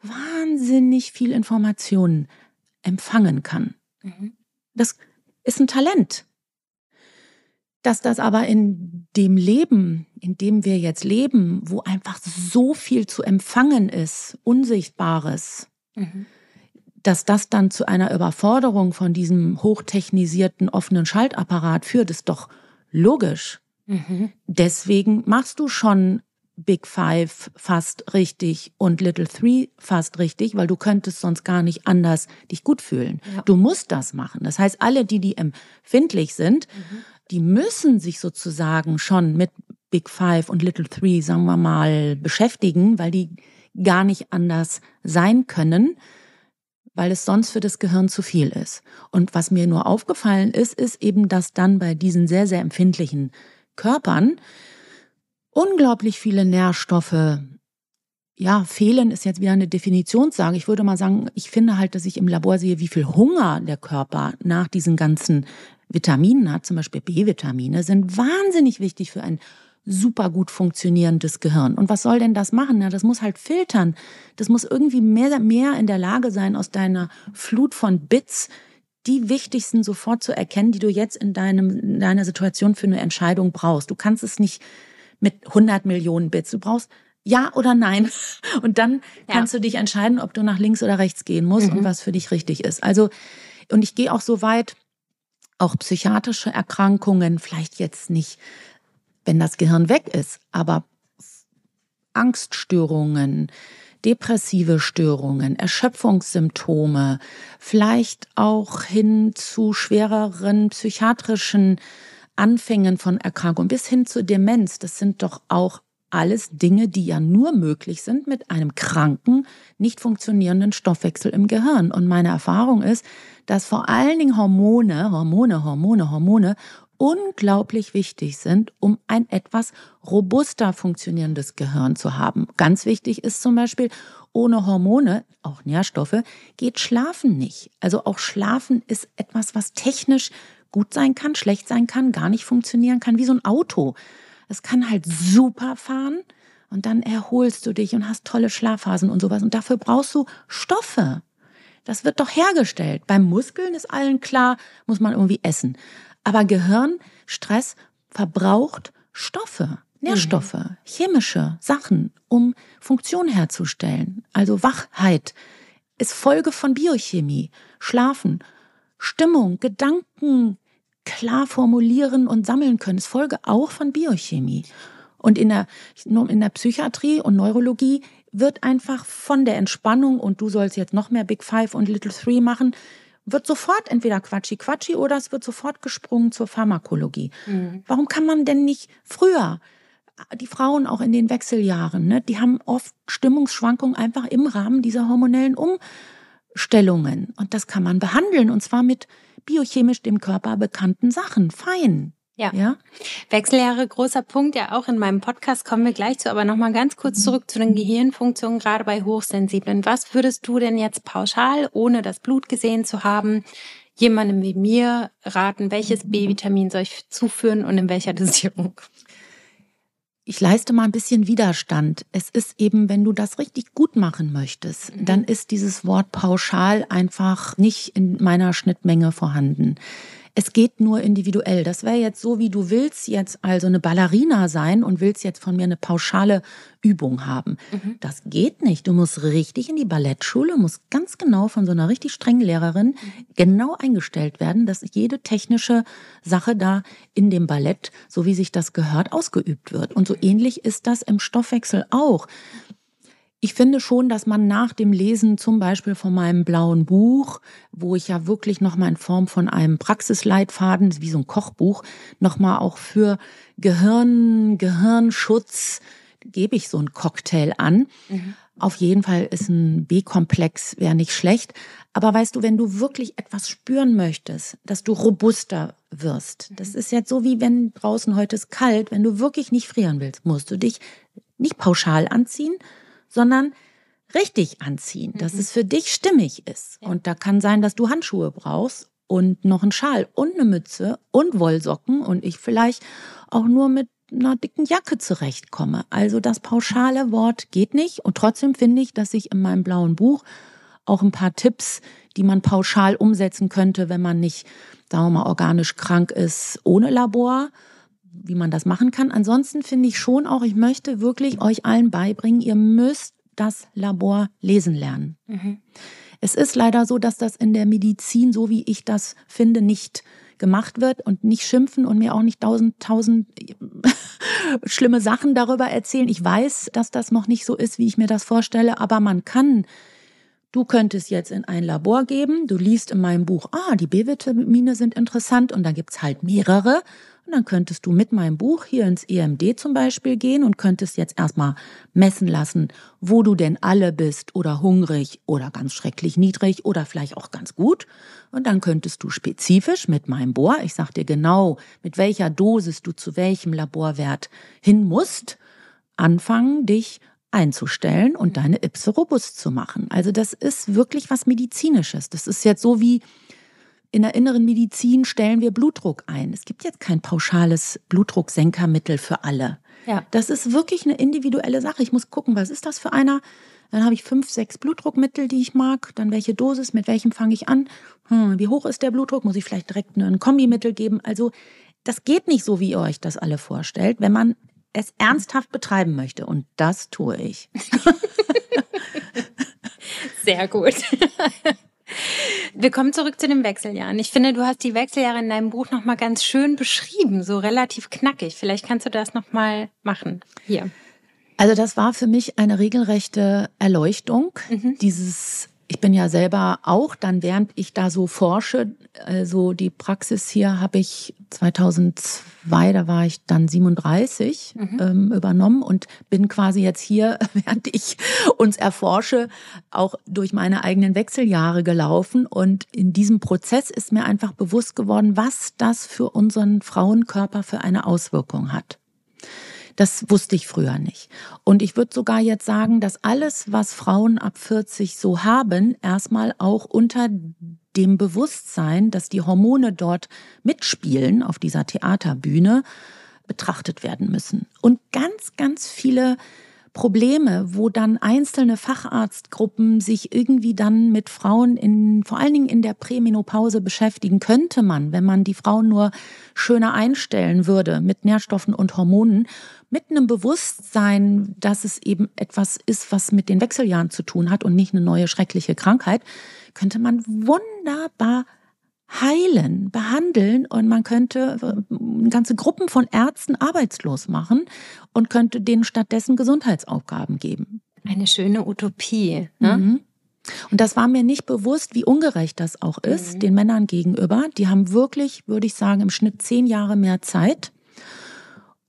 wahnsinnig viel Informationen empfangen kann. Mhm. Das ist ein Talent. Dass das aber in dem Leben, in dem wir jetzt leben, wo einfach so viel zu empfangen ist, Unsichtbares, Mhm. Dass das dann zu einer Überforderung von diesem hochtechnisierten offenen Schaltapparat führt, ist doch logisch. Mhm. Deswegen machst du schon Big Five fast richtig und Little Three fast richtig, weil du könntest sonst gar nicht anders dich gut fühlen. Ja. Du musst das machen. Das heißt, alle, die, die empfindlich sind, mhm. die müssen sich sozusagen schon mit Big Five und Little Three, sagen wir mal, beschäftigen, weil die gar nicht anders sein können, weil es sonst für das Gehirn zu viel ist. Und was mir nur aufgefallen ist, ist eben, dass dann bei diesen sehr, sehr empfindlichen Körpern unglaublich viele Nährstoffe ja, fehlen ist jetzt wieder eine Definitionssache. Ich würde mal sagen, ich finde halt, dass ich im Labor sehe, wie viel Hunger der Körper nach diesen ganzen Vitaminen hat. Zum Beispiel B-Vitamine sind wahnsinnig wichtig für ein super gut funktionierendes Gehirn. Und was soll denn das machen? Na, das muss halt filtern. Das muss irgendwie mehr, mehr in der Lage sein, aus deiner Flut von Bits die wichtigsten sofort zu erkennen, die du jetzt in, deinem, in deiner Situation für eine Entscheidung brauchst. Du kannst es nicht mit 100 Millionen Bits. Du brauchst ja oder nein. Und dann ja. kannst du dich entscheiden, ob du nach links oder rechts gehen musst mhm. und was für dich richtig ist. Also, und ich gehe auch so weit, auch psychiatrische Erkrankungen, vielleicht jetzt nicht wenn das Gehirn weg ist, aber Angststörungen, depressive Störungen, Erschöpfungssymptome, vielleicht auch hin zu schwereren psychiatrischen Anfängen von Erkrankungen bis hin zur Demenz, das sind doch auch alles Dinge, die ja nur möglich sind mit einem kranken, nicht funktionierenden Stoffwechsel im Gehirn. Und meine Erfahrung ist, dass vor allen Dingen Hormone, Hormone, Hormone, Hormone unglaublich wichtig sind, um ein etwas robuster funktionierendes Gehirn zu haben. Ganz wichtig ist zum Beispiel, ohne Hormone, auch Nährstoffe, geht Schlafen nicht. Also auch Schlafen ist etwas, was technisch gut sein kann, schlecht sein kann, gar nicht funktionieren kann, wie so ein Auto. Es kann halt super fahren und dann erholst du dich und hast tolle Schlafphasen und sowas. Und dafür brauchst du Stoffe. Das wird doch hergestellt. Beim Muskeln ist allen klar, muss man irgendwie essen. Aber Gehirn, Stress verbraucht Stoffe, Nährstoffe, mhm. chemische Sachen, um Funktion herzustellen. Also Wachheit ist Folge von Biochemie. Schlafen, Stimmung, Gedanken klar formulieren und sammeln können, ist Folge auch von Biochemie. Und in der, in der Psychiatrie und Neurologie wird einfach von der Entspannung und du sollst jetzt noch mehr Big Five und Little Three machen, wird sofort entweder Quatschi Quatschi oder es wird sofort gesprungen zur Pharmakologie. Mhm. Warum kann man denn nicht früher die Frauen auch in den Wechseljahren, ne, die haben oft Stimmungsschwankungen einfach im Rahmen dieser hormonellen Umstellungen. Und das kann man behandeln und zwar mit biochemisch dem Körper bekannten Sachen. Fein. Ja. ja. Wechseljahre, großer Punkt, ja auch in meinem Podcast kommen wir gleich zu, aber nochmal ganz kurz mhm. zurück zu den Gehirnfunktionen, gerade bei Hochsensiblen. Was würdest du denn jetzt pauschal, ohne das Blut gesehen zu haben, jemandem wie mir raten, welches B-Vitamin soll ich zuführen und in welcher Dosierung? ich leiste mal ein bisschen Widerstand. Es ist eben, wenn du das richtig gut machen möchtest, mhm. dann ist dieses Wort pauschal einfach nicht in meiner Schnittmenge vorhanden. Es geht nur individuell. Das wäre jetzt so, wie du willst jetzt also eine Ballerina sein und willst jetzt von mir eine pauschale Übung haben. Mhm. Das geht nicht. Du musst richtig in die Ballettschule, musst ganz genau von so einer richtig strengen Lehrerin mhm. genau eingestellt werden, dass jede technische Sache da in dem Ballett, so wie sich das gehört, ausgeübt wird. Und so ähnlich ist das im Stoffwechsel auch. Ich finde schon, dass man nach dem Lesen zum Beispiel von meinem blauen Buch, wo ich ja wirklich nochmal in Form von einem Praxisleitfaden, wie so ein Kochbuch, nochmal auch für Gehirn, Gehirnschutz, gebe ich so einen Cocktail an. Mhm. Auf jeden Fall ist ein B-Komplex, wäre nicht schlecht. Aber weißt du, wenn du wirklich etwas spüren möchtest, dass du robuster wirst, das mhm. ist jetzt so wie wenn draußen heute ist kalt, wenn du wirklich nicht frieren willst, musst du dich nicht pauschal anziehen, sondern richtig anziehen, dass mhm. es für dich stimmig ist. Ja. Und da kann sein, dass du Handschuhe brauchst und noch einen Schal und eine Mütze und Wollsocken und ich vielleicht auch nur mit einer dicken Jacke zurechtkomme. Also das pauschale Wort geht nicht und trotzdem finde ich, dass ich in meinem blauen Buch auch ein paar Tipps, die man pauschal umsetzen könnte, wenn man nicht, sagen wir mal, organisch krank ist ohne Labor, wie man das machen kann. Ansonsten finde ich schon auch, ich möchte wirklich euch allen beibringen, ihr müsst das Labor lesen lernen. Mhm. Es ist leider so, dass das in der Medizin, so wie ich das finde, nicht gemacht wird und nicht schimpfen und mir auch nicht tausend, tausend schlimme Sachen darüber erzählen. Ich weiß, dass das noch nicht so ist, wie ich mir das vorstelle, aber man kann Du könntest jetzt in ein Labor geben, du liest in meinem Buch, ah, die B-Vitamine sind interessant und da gibt's halt mehrere. Und dann könntest du mit meinem Buch hier ins EMD zum Beispiel gehen und könntest jetzt erstmal messen lassen, wo du denn alle bist oder hungrig oder ganz schrecklich niedrig oder vielleicht auch ganz gut. Und dann könntest du spezifisch mit meinem Bohr, ich sag dir genau, mit welcher Dosis du zu welchem Laborwert hin musst, anfangen, dich einzustellen und deine Ipse robust zu machen. Also das ist wirklich was Medizinisches. Das ist jetzt so wie in der inneren Medizin stellen wir Blutdruck ein. Es gibt jetzt kein pauschales Blutdrucksenkermittel für alle. Ja. Das ist wirklich eine individuelle Sache. Ich muss gucken, was ist das für einer? Dann habe ich fünf, sechs Blutdruckmittel, die ich mag. Dann welche Dosis, mit welchem fange ich an? Hm, wie hoch ist der Blutdruck? Muss ich vielleicht direkt ein Kombimittel geben? Also das geht nicht so, wie ihr euch das alle vorstellt, wenn man es ernsthaft betreiben möchte. Und das tue ich. Sehr gut. Wir kommen zurück zu den Wechseljahren. Ich finde, du hast die Wechseljahre in deinem Buch noch mal ganz schön beschrieben, so relativ knackig. Vielleicht kannst du das noch mal machen hier. Also das war für mich eine regelrechte Erleuchtung, mhm. dieses ich bin ja selber auch dann, während ich da so forsche, also die Praxis hier habe ich 2002, da war ich dann 37, mhm. ähm, übernommen und bin quasi jetzt hier, während ich uns erforsche, auch durch meine eigenen Wechseljahre gelaufen. Und in diesem Prozess ist mir einfach bewusst geworden, was das für unseren Frauenkörper für eine Auswirkung hat. Das wusste ich früher nicht. Und ich würde sogar jetzt sagen, dass alles, was Frauen ab 40 so haben, erstmal auch unter dem Bewusstsein, dass die Hormone dort mitspielen auf dieser Theaterbühne, betrachtet werden müssen. Und ganz, ganz viele Probleme, wo dann einzelne Facharztgruppen sich irgendwie dann mit Frauen in, vor allen Dingen in der Prämenopause beschäftigen, könnte man, wenn man die Frauen nur schöner einstellen würde mit Nährstoffen und Hormonen, mit einem Bewusstsein, dass es eben etwas ist, was mit den Wechseljahren zu tun hat und nicht eine neue schreckliche Krankheit, könnte man wunderbar heilen, behandeln und man könnte äh, ganze Gruppen von Ärzten arbeitslos machen und könnte denen stattdessen Gesundheitsaufgaben geben. Eine schöne Utopie. Ne? Mhm. Und das war mir nicht bewusst, wie ungerecht das auch ist, mhm. den Männern gegenüber. Die haben wirklich, würde ich sagen, im Schnitt zehn Jahre mehr Zeit.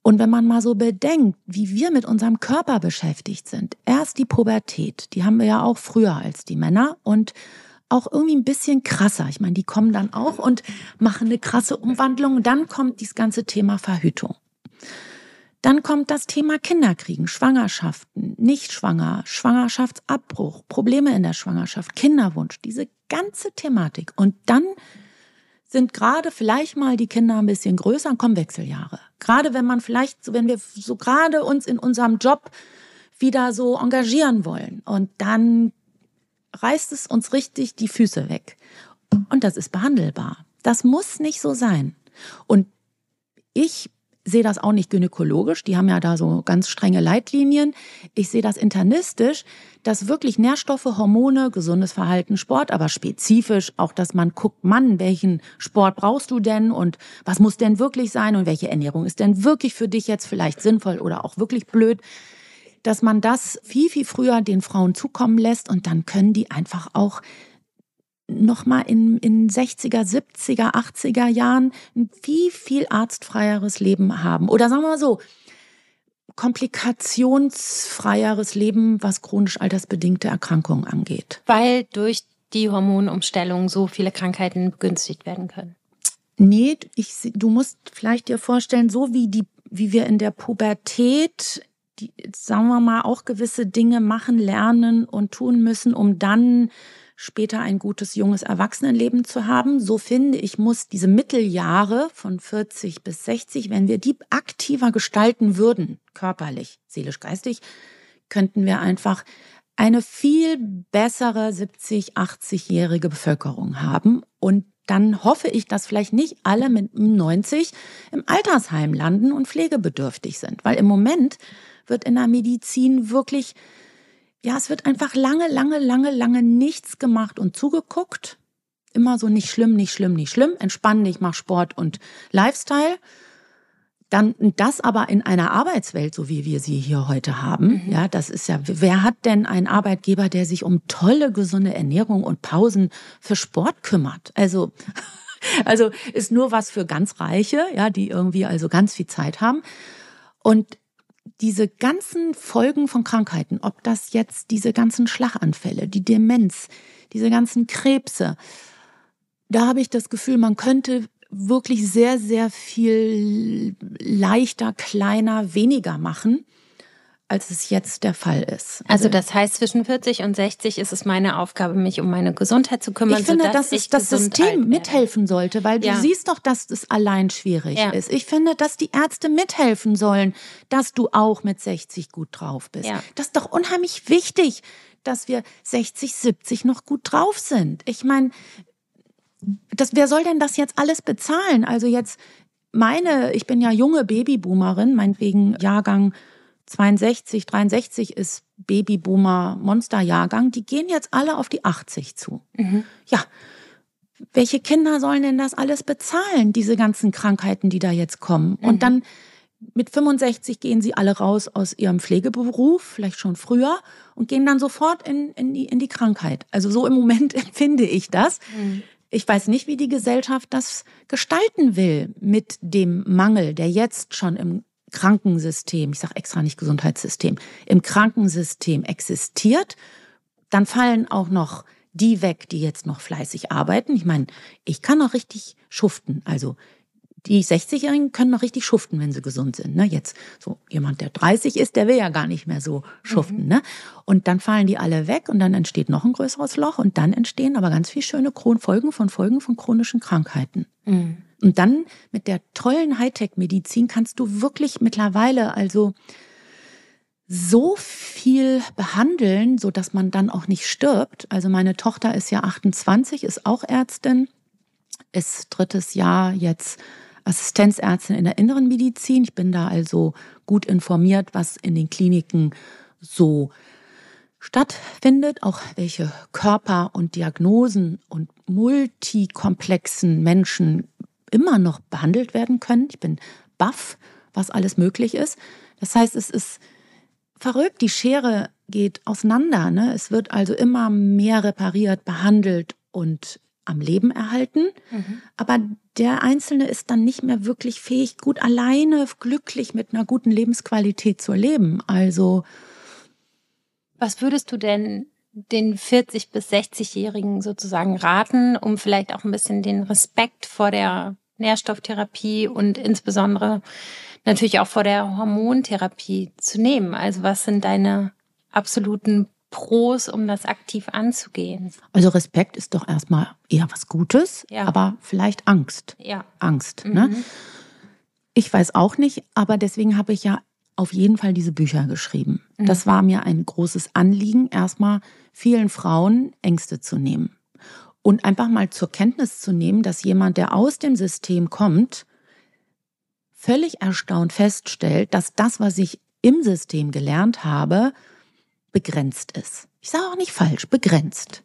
Und wenn man mal so bedenkt, wie wir mit unserem Körper beschäftigt sind, erst die Pubertät, die haben wir ja auch früher als die Männer und auch irgendwie ein bisschen krasser. Ich meine, die kommen dann auch und machen eine krasse Umwandlung. Dann kommt dieses ganze Thema Verhütung. Dann kommt das Thema Kinderkriegen, Schwangerschaften, nicht schwanger, Schwangerschaftsabbruch, Probleme in der Schwangerschaft, Kinderwunsch, diese ganze Thematik. Und dann sind gerade vielleicht mal die Kinder ein bisschen größer und kommen Wechseljahre. Gerade wenn man vielleicht, wenn wir so gerade uns in unserem Job wieder so engagieren wollen und dann reißt es uns richtig die Füße weg. Und das ist behandelbar. Das muss nicht so sein. Und ich sehe das auch nicht gynäkologisch, die haben ja da so ganz strenge Leitlinien. Ich sehe das internistisch, dass wirklich Nährstoffe, Hormone, gesundes Verhalten, Sport, aber spezifisch auch, dass man guckt, Mann, welchen Sport brauchst du denn und was muss denn wirklich sein und welche Ernährung ist denn wirklich für dich jetzt vielleicht sinnvoll oder auch wirklich blöd dass man das viel, viel früher den Frauen zukommen lässt und dann können die einfach auch nochmal in, in 60er, 70er, 80er Jahren ein viel, viel arztfreieres Leben haben. Oder sagen wir mal so, komplikationsfreieres Leben, was chronisch altersbedingte Erkrankungen angeht. Weil durch die Hormonumstellung so viele Krankheiten begünstigt werden können. Nee, ich, du musst vielleicht dir vorstellen, so wie die, wie wir in der Pubertät die, sagen wir mal, auch gewisse Dinge machen, lernen und tun müssen, um dann später ein gutes junges Erwachsenenleben zu haben. So finde ich, muss diese Mitteljahre von 40 bis 60, wenn wir die aktiver gestalten würden, körperlich, seelisch, geistig, könnten wir einfach eine viel bessere 70, 80-jährige Bevölkerung haben. Und dann hoffe ich, dass vielleicht nicht alle mit 90 im Altersheim landen und pflegebedürftig sind. Weil im Moment wird in der Medizin wirklich, ja, es wird einfach lange, lange, lange, lange nichts gemacht und zugeguckt. Immer so nicht schlimm, nicht schlimm, nicht schlimm. Entspann dich, mach Sport und Lifestyle. Dann das aber in einer Arbeitswelt, so wie wir sie hier heute haben. Mhm. Ja, das ist ja, wer hat denn einen Arbeitgeber, der sich um tolle, gesunde Ernährung und Pausen für Sport kümmert? Also, also ist nur was für ganz Reiche, ja, die irgendwie also ganz viel Zeit haben. Und diese ganzen Folgen von Krankheiten, ob das jetzt diese ganzen Schlaganfälle, die Demenz, diese ganzen Krebse, da habe ich das Gefühl, man könnte wirklich sehr, sehr viel leichter, kleiner, weniger machen als es jetzt der Fall ist. Also, also das heißt, zwischen 40 und 60 ist es meine Aufgabe, mich um meine Gesundheit zu kümmern. Ich finde, dass ich das System mithelfen sollte, weil ja. du siehst doch, dass es allein schwierig ja. ist. Ich finde, dass die Ärzte mithelfen sollen, dass du auch mit 60 gut drauf bist. Ja. Das ist doch unheimlich wichtig, dass wir 60, 70 noch gut drauf sind. Ich meine, das, wer soll denn das jetzt alles bezahlen? Also jetzt meine, ich bin ja junge Babyboomerin, meinetwegen Jahrgang 62, 63 ist Babyboomer Monsterjahrgang, die gehen jetzt alle auf die 80 zu. Mhm. Ja, welche Kinder sollen denn das alles bezahlen, diese ganzen Krankheiten, die da jetzt kommen? Mhm. Und dann mit 65 gehen sie alle raus aus ihrem Pflegeberuf, vielleicht schon früher, und gehen dann sofort in, in, die, in die Krankheit. Also so im Moment empfinde ich das. Mhm. Ich weiß nicht, wie die Gesellschaft das gestalten will mit dem Mangel, der jetzt schon im Krankensystem, ich sage extra nicht Gesundheitssystem, im Krankensystem existiert. Dann fallen auch noch die weg, die jetzt noch fleißig arbeiten. Ich meine, ich kann auch richtig schuften. Also die 60-Jährigen können noch richtig schuften, wenn sie gesund sind. Ne? Jetzt so jemand, der 30 ist, der will ja gar nicht mehr so schuften. Mhm. Ne? Und dann fallen die alle weg und dann entsteht noch ein größeres Loch und dann entstehen aber ganz viele schöne Folgen von Folgen von chronischen Krankheiten. Mhm. Und dann mit der tollen Hightech-Medizin kannst du wirklich mittlerweile also so viel behandeln, so dass man dann auch nicht stirbt. Also meine Tochter ist ja 28, ist auch Ärztin, ist drittes Jahr jetzt Assistenzärztin in der inneren Medizin. Ich bin da also gut informiert, was in den Kliniken so stattfindet, auch welche Körper und Diagnosen und multikomplexen Menschen immer noch behandelt werden können. Ich bin baff, was alles möglich ist. Das heißt, es ist verrückt, die Schere geht auseinander. Ne? Es wird also immer mehr repariert, behandelt und am Leben erhalten. Mhm. Aber der Einzelne ist dann nicht mehr wirklich fähig, gut alleine, glücklich mit einer guten Lebensqualität zu leben. Also. Was würdest du denn den 40 bis 60-Jährigen sozusagen raten, um vielleicht auch ein bisschen den Respekt vor der Nährstofftherapie und insbesondere natürlich auch vor der Hormontherapie zu nehmen? Also was sind deine absoluten Pros, um das aktiv anzugehen? Also Respekt ist doch erstmal eher was Gutes, ja. aber vielleicht Angst. Ja. Angst. Ne? Mhm. Ne? Ich weiß auch nicht, aber deswegen habe ich ja auf jeden Fall diese Bücher geschrieben. Mhm. Das war mir ein großes Anliegen, erstmal vielen Frauen Ängste zu nehmen. Und einfach mal zur Kenntnis zu nehmen, dass jemand, der aus dem System kommt, völlig erstaunt feststellt, dass das, was ich im System gelernt habe, begrenzt ist. Ich sage auch nicht falsch, begrenzt.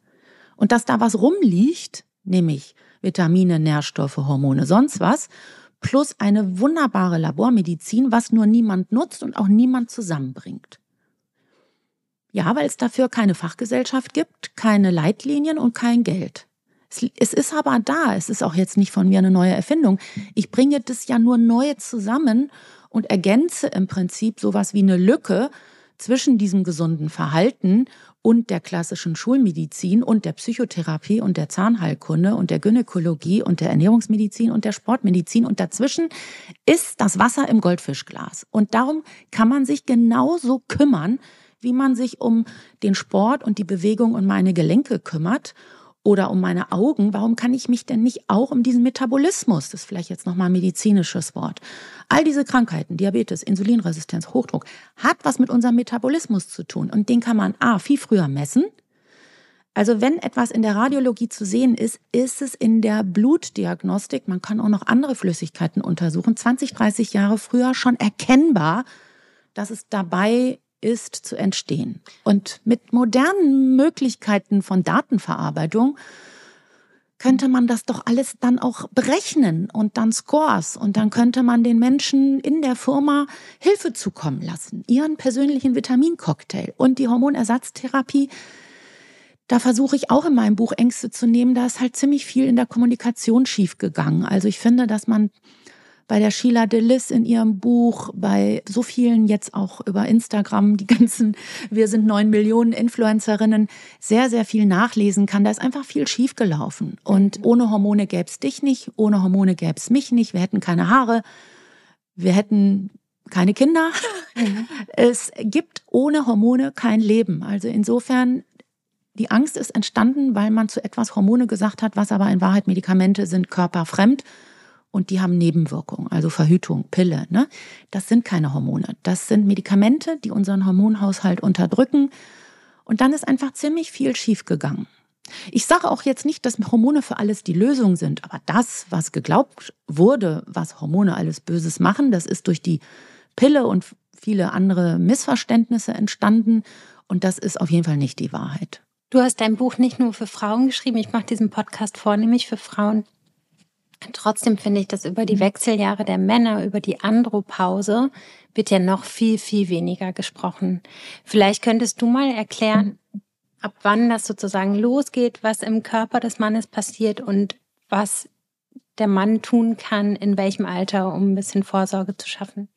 Und dass da was rumliegt, nämlich Vitamine, Nährstoffe, Hormone, sonst was, plus eine wunderbare Labormedizin, was nur niemand nutzt und auch niemand zusammenbringt. Ja, weil es dafür keine Fachgesellschaft gibt, keine Leitlinien und kein Geld. Es, ist aber da. Es ist auch jetzt nicht von mir eine neue Erfindung. Ich bringe das ja nur neu zusammen und ergänze im Prinzip sowas wie eine Lücke, zwischen diesem gesunden Verhalten und der klassischen Schulmedizin und der Psychotherapie und der Zahnheilkunde und der Gynäkologie und der Ernährungsmedizin und der Sportmedizin und dazwischen ist das Wasser im Goldfischglas. Und darum kann man sich genauso kümmern, wie man sich um den Sport und die Bewegung und meine Gelenke kümmert oder um meine Augen, warum kann ich mich denn nicht auch um diesen Metabolismus, das ist vielleicht jetzt nochmal ein medizinisches Wort, all diese Krankheiten, Diabetes, Insulinresistenz, Hochdruck, hat was mit unserem Metabolismus zu tun. Und den kann man A, viel früher messen. Also wenn etwas in der Radiologie zu sehen ist, ist es in der Blutdiagnostik, man kann auch noch andere Flüssigkeiten untersuchen, 20, 30 Jahre früher schon erkennbar, dass es dabei ist zu entstehen. Und mit modernen Möglichkeiten von Datenverarbeitung könnte man das doch alles dann auch berechnen und dann Scores und dann könnte man den Menschen in der Firma Hilfe zukommen lassen, ihren persönlichen Vitamincocktail und die Hormonersatztherapie. Da versuche ich auch in meinem Buch Ängste zu nehmen. Da ist halt ziemlich viel in der Kommunikation schiefgegangen. Also ich finde, dass man bei der Sheila Delis in ihrem Buch, bei so vielen jetzt auch über Instagram, die ganzen, wir sind neun Millionen Influencerinnen, sehr, sehr viel nachlesen kann. Da ist einfach viel schiefgelaufen. Und ohne Hormone gäbe es dich nicht, ohne Hormone gäbe es mich nicht, wir hätten keine Haare, wir hätten keine Kinder. Mhm. Es gibt ohne Hormone kein Leben. Also insofern die Angst ist entstanden, weil man zu etwas Hormone gesagt hat, was aber in Wahrheit Medikamente sind körperfremd und die haben Nebenwirkungen, also Verhütung, Pille. Ne? Das sind keine Hormone. Das sind Medikamente, die unseren Hormonhaushalt unterdrücken. Und dann ist einfach ziemlich viel schiefgegangen. Ich sage auch jetzt nicht, dass Hormone für alles die Lösung sind, aber das, was geglaubt wurde, was Hormone alles Böses machen, das ist durch die Pille und viele andere Missverständnisse entstanden. Und das ist auf jeden Fall nicht die Wahrheit. Du hast dein Buch nicht nur für Frauen geschrieben, ich mache diesen Podcast vornehmlich für Frauen, Trotzdem finde ich, dass über die mhm. Wechseljahre der Männer, über die Andropause, wird ja noch viel, viel weniger gesprochen. Vielleicht könntest du mal erklären, mhm. ab wann das sozusagen losgeht, was im Körper des Mannes passiert und was der Mann tun kann, in welchem Alter, um ein bisschen Vorsorge zu schaffen.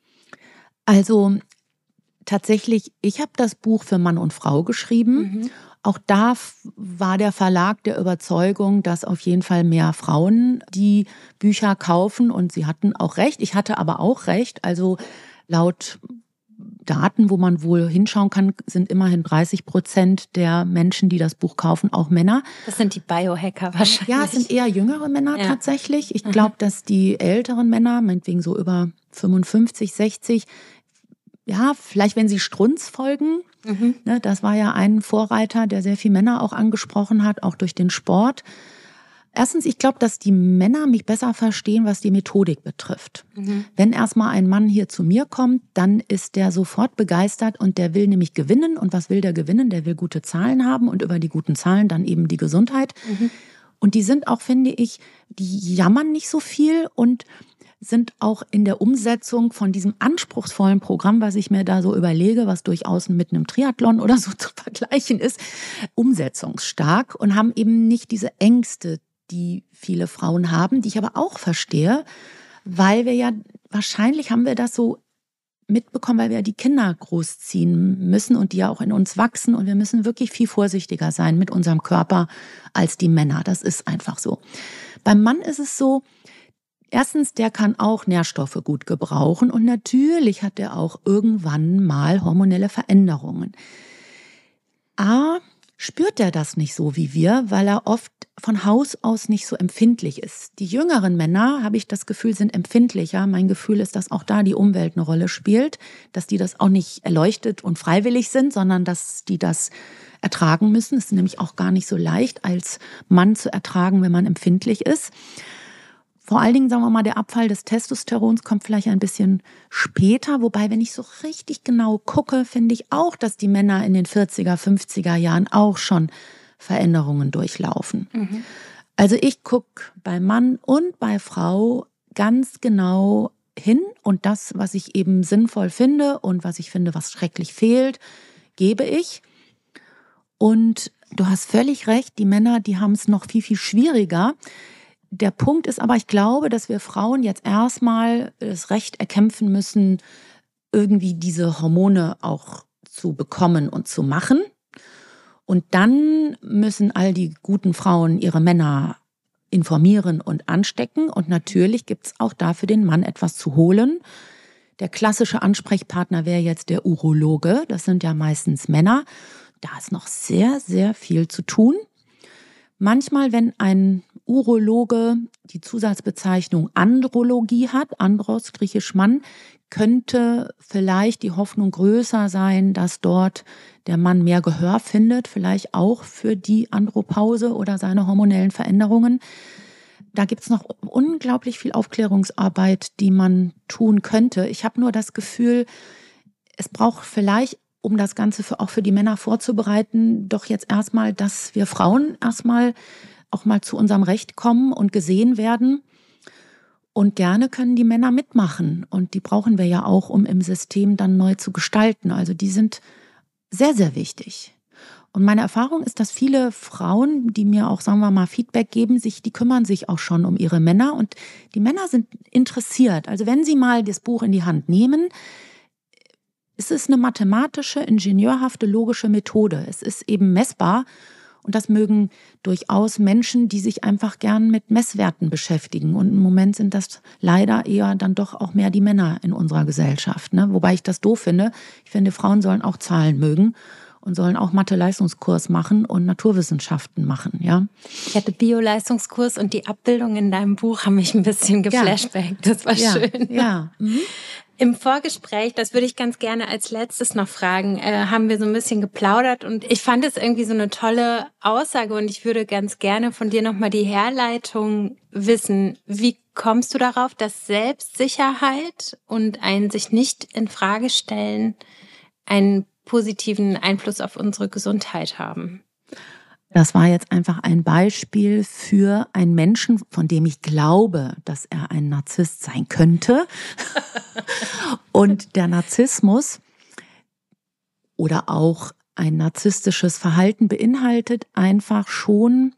Also tatsächlich, ich habe das Buch für Mann und Frau geschrieben. Mhm. Auch da war der Verlag der Überzeugung, dass auf jeden Fall mehr Frauen die Bücher kaufen und sie hatten auch recht. Ich hatte aber auch recht. Also laut Daten, wo man wohl hinschauen kann, sind immerhin 30 Prozent der Menschen, die das Buch kaufen, auch Männer. Das sind die Biohacker wahrscheinlich. Ja, es sind eher jüngere Männer ja. tatsächlich. Ich glaube, dass die älteren Männer, meinetwegen so über 55, 60, ja, vielleicht wenn sie Strunz folgen, mhm. ne, das war ja ein Vorreiter, der sehr viel Männer auch angesprochen hat, auch durch den Sport. Erstens, ich glaube, dass die Männer mich besser verstehen, was die Methodik betrifft. Mhm. Wenn erstmal ein Mann hier zu mir kommt, dann ist der sofort begeistert und der will nämlich gewinnen. Und was will der gewinnen? Der will gute Zahlen haben und über die guten Zahlen dann eben die Gesundheit. Mhm. Und die sind auch, finde ich, die jammern nicht so viel und sind auch in der Umsetzung von diesem anspruchsvollen Programm, was ich mir da so überlege, was durchaus mit einem Triathlon oder so zu vergleichen ist, umsetzungsstark und haben eben nicht diese Ängste, die viele Frauen haben, die ich aber auch verstehe, weil wir ja wahrscheinlich haben wir das so mitbekommen, weil wir ja die Kinder großziehen müssen und die ja auch in uns wachsen und wir müssen wirklich viel vorsichtiger sein mit unserem Körper als die Männer. Das ist einfach so. Beim Mann ist es so, Erstens, der kann auch Nährstoffe gut gebrauchen und natürlich hat er auch irgendwann mal hormonelle Veränderungen. A, spürt er das nicht so wie wir, weil er oft von Haus aus nicht so empfindlich ist. Die jüngeren Männer, habe ich das Gefühl, sind empfindlicher. Mein Gefühl ist, dass auch da die Umwelt eine Rolle spielt, dass die das auch nicht erleuchtet und freiwillig sind, sondern dass die das ertragen müssen. Es ist nämlich auch gar nicht so leicht, als Mann zu ertragen, wenn man empfindlich ist. Vor allen Dingen, sagen wir mal, der Abfall des Testosterons kommt vielleicht ein bisschen später. Wobei, wenn ich so richtig genau gucke, finde ich auch, dass die Männer in den 40er, 50er Jahren auch schon Veränderungen durchlaufen. Mhm. Also ich gucke bei Mann und bei Frau ganz genau hin und das, was ich eben sinnvoll finde und was ich finde, was schrecklich fehlt, gebe ich. Und du hast völlig recht, die Männer, die haben es noch viel, viel schwieriger. Der Punkt ist aber, ich glaube, dass wir Frauen jetzt erstmal das Recht erkämpfen müssen, irgendwie diese Hormone auch zu bekommen und zu machen. Und dann müssen all die guten Frauen ihre Männer informieren und anstecken. Und natürlich gibt es auch dafür den Mann etwas zu holen. Der klassische Ansprechpartner wäre jetzt der Urologe. Das sind ja meistens Männer. Da ist noch sehr, sehr viel zu tun. Manchmal, wenn ein Urologe die Zusatzbezeichnung Andrologie hat, Andros, griechisch Mann, könnte vielleicht die Hoffnung größer sein, dass dort der Mann mehr Gehör findet, vielleicht auch für die Andropause oder seine hormonellen Veränderungen. Da gibt's noch unglaublich viel Aufklärungsarbeit, die man tun könnte. Ich habe nur das Gefühl, es braucht vielleicht um das Ganze für, auch für die Männer vorzubereiten, doch jetzt erstmal, dass wir Frauen erstmal auch mal zu unserem Recht kommen und gesehen werden. Und gerne können die Männer mitmachen. Und die brauchen wir ja auch, um im System dann neu zu gestalten. Also die sind sehr, sehr wichtig. Und meine Erfahrung ist, dass viele Frauen, die mir auch, sagen wir mal, Feedback geben, sich, die kümmern sich auch schon um ihre Männer und die Männer sind interessiert. Also wenn sie mal das Buch in die Hand nehmen, es ist eine mathematische, ingenieurhafte, logische Methode. Es ist eben messbar. Und das mögen durchaus Menschen, die sich einfach gern mit Messwerten beschäftigen. Und im Moment sind das leider eher dann doch auch mehr die Männer in unserer Gesellschaft. Ne? Wobei ich das doof finde. Ich finde, Frauen sollen auch Zahlen mögen und sollen auch Mathe-Leistungskurs machen und Naturwissenschaften machen, ja. Ich hatte Bio-Leistungskurs und die Abbildungen in deinem Buch haben mich ein bisschen geflashbackt. Das war ja. schön. Ja. Mhm. Im Vorgespräch, das würde ich ganz gerne als letztes noch fragen, äh, haben wir so ein bisschen geplaudert und ich fand es irgendwie so eine tolle Aussage und ich würde ganz gerne von dir nochmal die Herleitung wissen. Wie kommst du darauf, dass Selbstsicherheit und ein sich nicht in Frage stellen einen positiven Einfluss auf unsere Gesundheit haben? Das war jetzt einfach ein Beispiel für einen Menschen, von dem ich glaube, dass er ein Narzisst sein könnte. Und der Narzissmus oder auch ein narzisstisches Verhalten beinhaltet einfach schon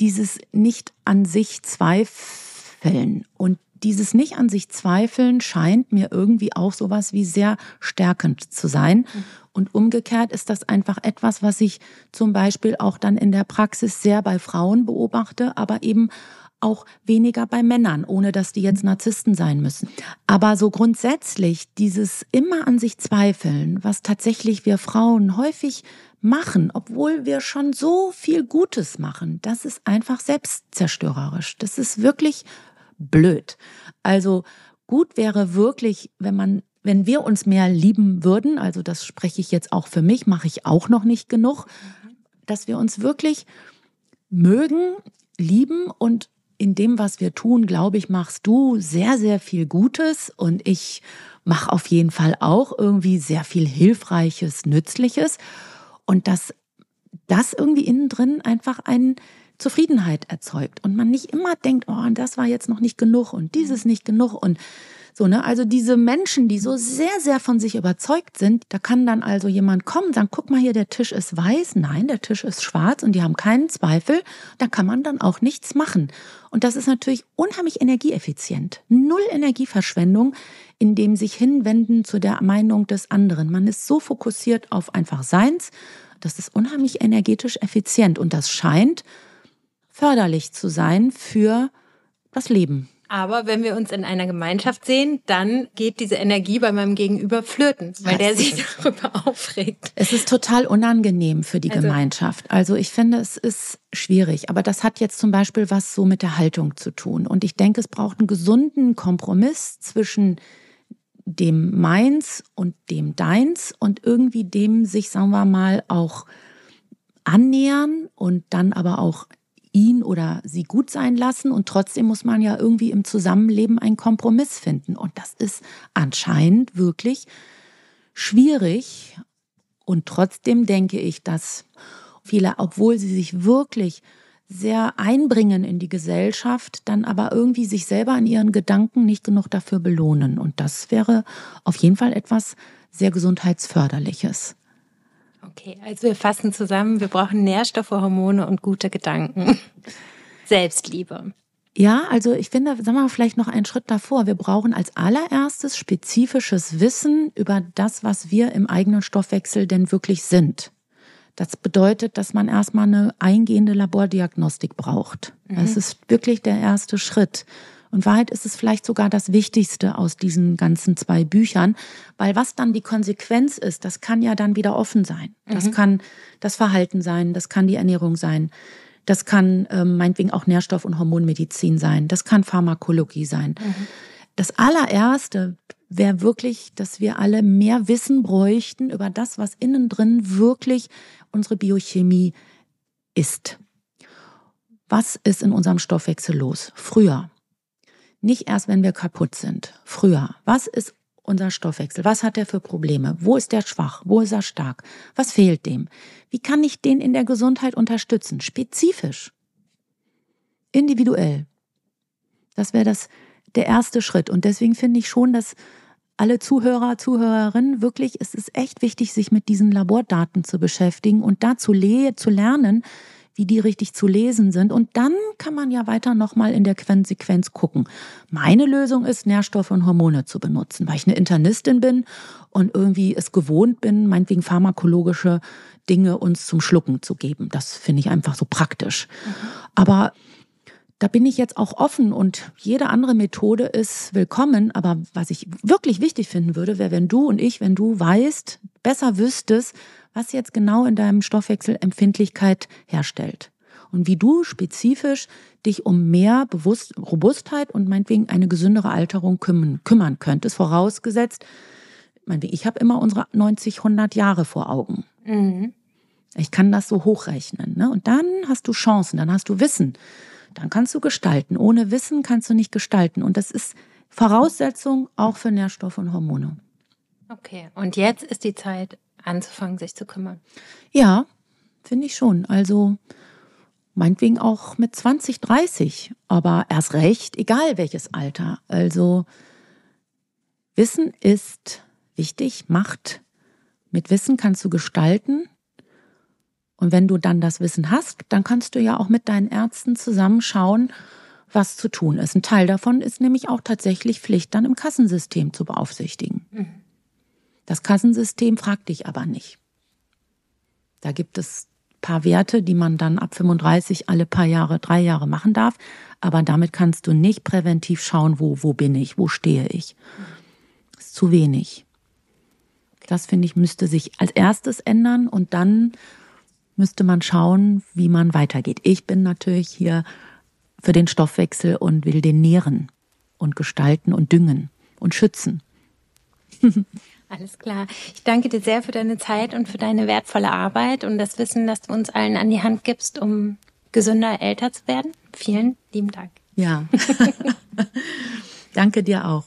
dieses nicht an sich zweifeln. Und dieses nicht an sich zweifeln scheint mir irgendwie auch sowas wie sehr stärkend zu sein. Und umgekehrt ist das einfach etwas, was ich zum Beispiel auch dann in der Praxis sehr bei Frauen beobachte, aber eben auch weniger bei Männern, ohne dass die jetzt Narzissten sein müssen. Aber so grundsätzlich dieses immer an sich zweifeln, was tatsächlich wir Frauen häufig machen, obwohl wir schon so viel Gutes machen, das ist einfach selbstzerstörerisch. Das ist wirklich blöd. Also gut wäre wirklich, wenn man wenn wir uns mehr lieben würden, also das spreche ich jetzt auch für mich, mache ich auch noch nicht genug, dass wir uns wirklich mögen, lieben und in dem, was wir tun, glaube ich, machst du sehr, sehr viel Gutes und ich mache auf jeden Fall auch irgendwie sehr viel Hilfreiches, Nützliches und dass das irgendwie innen drin einfach einen Zufriedenheit erzeugt und man nicht immer denkt, oh, das war jetzt noch nicht genug und dieses nicht genug und so, ne? Also diese Menschen, die so sehr, sehr von sich überzeugt sind, da kann dann also jemand kommen und sagen, guck mal hier, der Tisch ist weiß. Nein, der Tisch ist schwarz und die haben keinen Zweifel. Da kann man dann auch nichts machen. Und das ist natürlich unheimlich energieeffizient. Null Energieverschwendung in dem sich hinwenden zu der Meinung des anderen. Man ist so fokussiert auf einfach Seins. Das ist unheimlich energetisch effizient und das scheint förderlich zu sein für das Leben. Aber wenn wir uns in einer Gemeinschaft sehen, dann geht diese Energie bei meinem Gegenüber flöten, weil der sich darüber aufregt. Es ist total unangenehm für die also, Gemeinschaft. Also ich finde, es ist schwierig. Aber das hat jetzt zum Beispiel was so mit der Haltung zu tun. Und ich denke, es braucht einen gesunden Kompromiss zwischen dem Meins und dem Deins und irgendwie dem sich, sagen wir mal, auch annähern und dann aber auch ihn oder sie gut sein lassen und trotzdem muss man ja irgendwie im Zusammenleben einen Kompromiss finden. Und das ist anscheinend wirklich schwierig. Und trotzdem denke ich, dass viele, obwohl sie sich wirklich sehr einbringen in die Gesellschaft, dann aber irgendwie sich selber in ihren Gedanken nicht genug dafür belohnen. Und das wäre auf jeden Fall etwas sehr gesundheitsförderliches. Okay, also wir fassen zusammen, wir brauchen Nährstoffe, Hormone und gute Gedanken. Selbstliebe. Ja, also ich finde, sagen wir mal vielleicht noch einen Schritt davor. Wir brauchen als allererstes spezifisches Wissen über das, was wir im eigenen Stoffwechsel denn wirklich sind. Das bedeutet, dass man erstmal eine eingehende Labordiagnostik braucht. Mhm. Das ist wirklich der erste Schritt. Und Wahrheit ist es vielleicht sogar das Wichtigste aus diesen ganzen zwei Büchern, weil was dann die Konsequenz ist, das kann ja dann wieder offen sein. Das mhm. kann das Verhalten sein, das kann die Ernährung sein, das kann ähm, meinetwegen auch Nährstoff- und Hormonmedizin sein, das kann Pharmakologie sein. Mhm. Das allererste wäre wirklich, dass wir alle mehr Wissen bräuchten über das, was innen drin wirklich unsere Biochemie ist. Was ist in unserem Stoffwechsel los? Früher. Nicht erst, wenn wir kaputt sind. Früher. Was ist unser Stoffwechsel? Was hat er für Probleme? Wo ist der schwach? Wo ist er stark? Was fehlt dem? Wie kann ich den in der Gesundheit unterstützen? Spezifisch. Individuell. Das wäre das, der erste Schritt. Und deswegen finde ich schon, dass alle Zuhörer, Zuhörerinnen wirklich, es ist echt wichtig, sich mit diesen Labordaten zu beschäftigen und da zu, le zu lernen, wie die richtig zu lesen sind. Und dann kann man ja weiter nochmal in der Konsequenz gucken. Meine Lösung ist, Nährstoffe und Hormone zu benutzen, weil ich eine Internistin bin und irgendwie es gewohnt bin, meinetwegen pharmakologische Dinge uns zum Schlucken zu geben. Das finde ich einfach so praktisch. Mhm. Aber da bin ich jetzt auch offen und jede andere Methode ist willkommen. Aber was ich wirklich wichtig finden würde, wäre, wenn du und ich, wenn du weißt, besser wüsstest, was jetzt genau in deinem Stoffwechsel Empfindlichkeit herstellt und wie du spezifisch dich um mehr Bewusst Robustheit und meinetwegen eine gesündere Alterung kümmern, kümmern könntest, vorausgesetzt, meinetwegen, ich habe immer unsere 90, 100 Jahre vor Augen. Mhm. Ich kann das so hochrechnen. Ne? Und dann hast du Chancen, dann hast du Wissen, dann kannst du gestalten. Ohne Wissen kannst du nicht gestalten. Und das ist Voraussetzung auch für Nährstoffe und Hormone. Okay, und jetzt ist die Zeit, anzufangen, sich zu kümmern. Ja, finde ich schon. Also meinetwegen auch mit 20, 30, aber erst recht, egal welches Alter. Also Wissen ist wichtig, Macht. Mit Wissen kannst du gestalten. Und wenn du dann das Wissen hast, dann kannst du ja auch mit deinen Ärzten zusammenschauen, was zu tun ist. Ein Teil davon ist nämlich auch tatsächlich Pflicht, dann im Kassensystem zu beaufsichtigen. Mhm. Das Kassensystem fragt dich aber nicht. Da gibt es paar Werte, die man dann ab 35 alle paar Jahre, drei Jahre machen darf. Aber damit kannst du nicht präventiv schauen, wo, wo bin ich, wo stehe ich. Das ist zu wenig. Das finde ich müsste sich als erstes ändern und dann müsste man schauen, wie man weitergeht. Ich bin natürlich hier für den Stoffwechsel und will den nähren und gestalten und düngen und schützen. Alles klar. Ich danke dir sehr für deine Zeit und für deine wertvolle Arbeit und das Wissen, das du uns allen an die Hand gibst, um gesünder älter zu werden. Vielen lieben Dank. Ja. danke dir auch.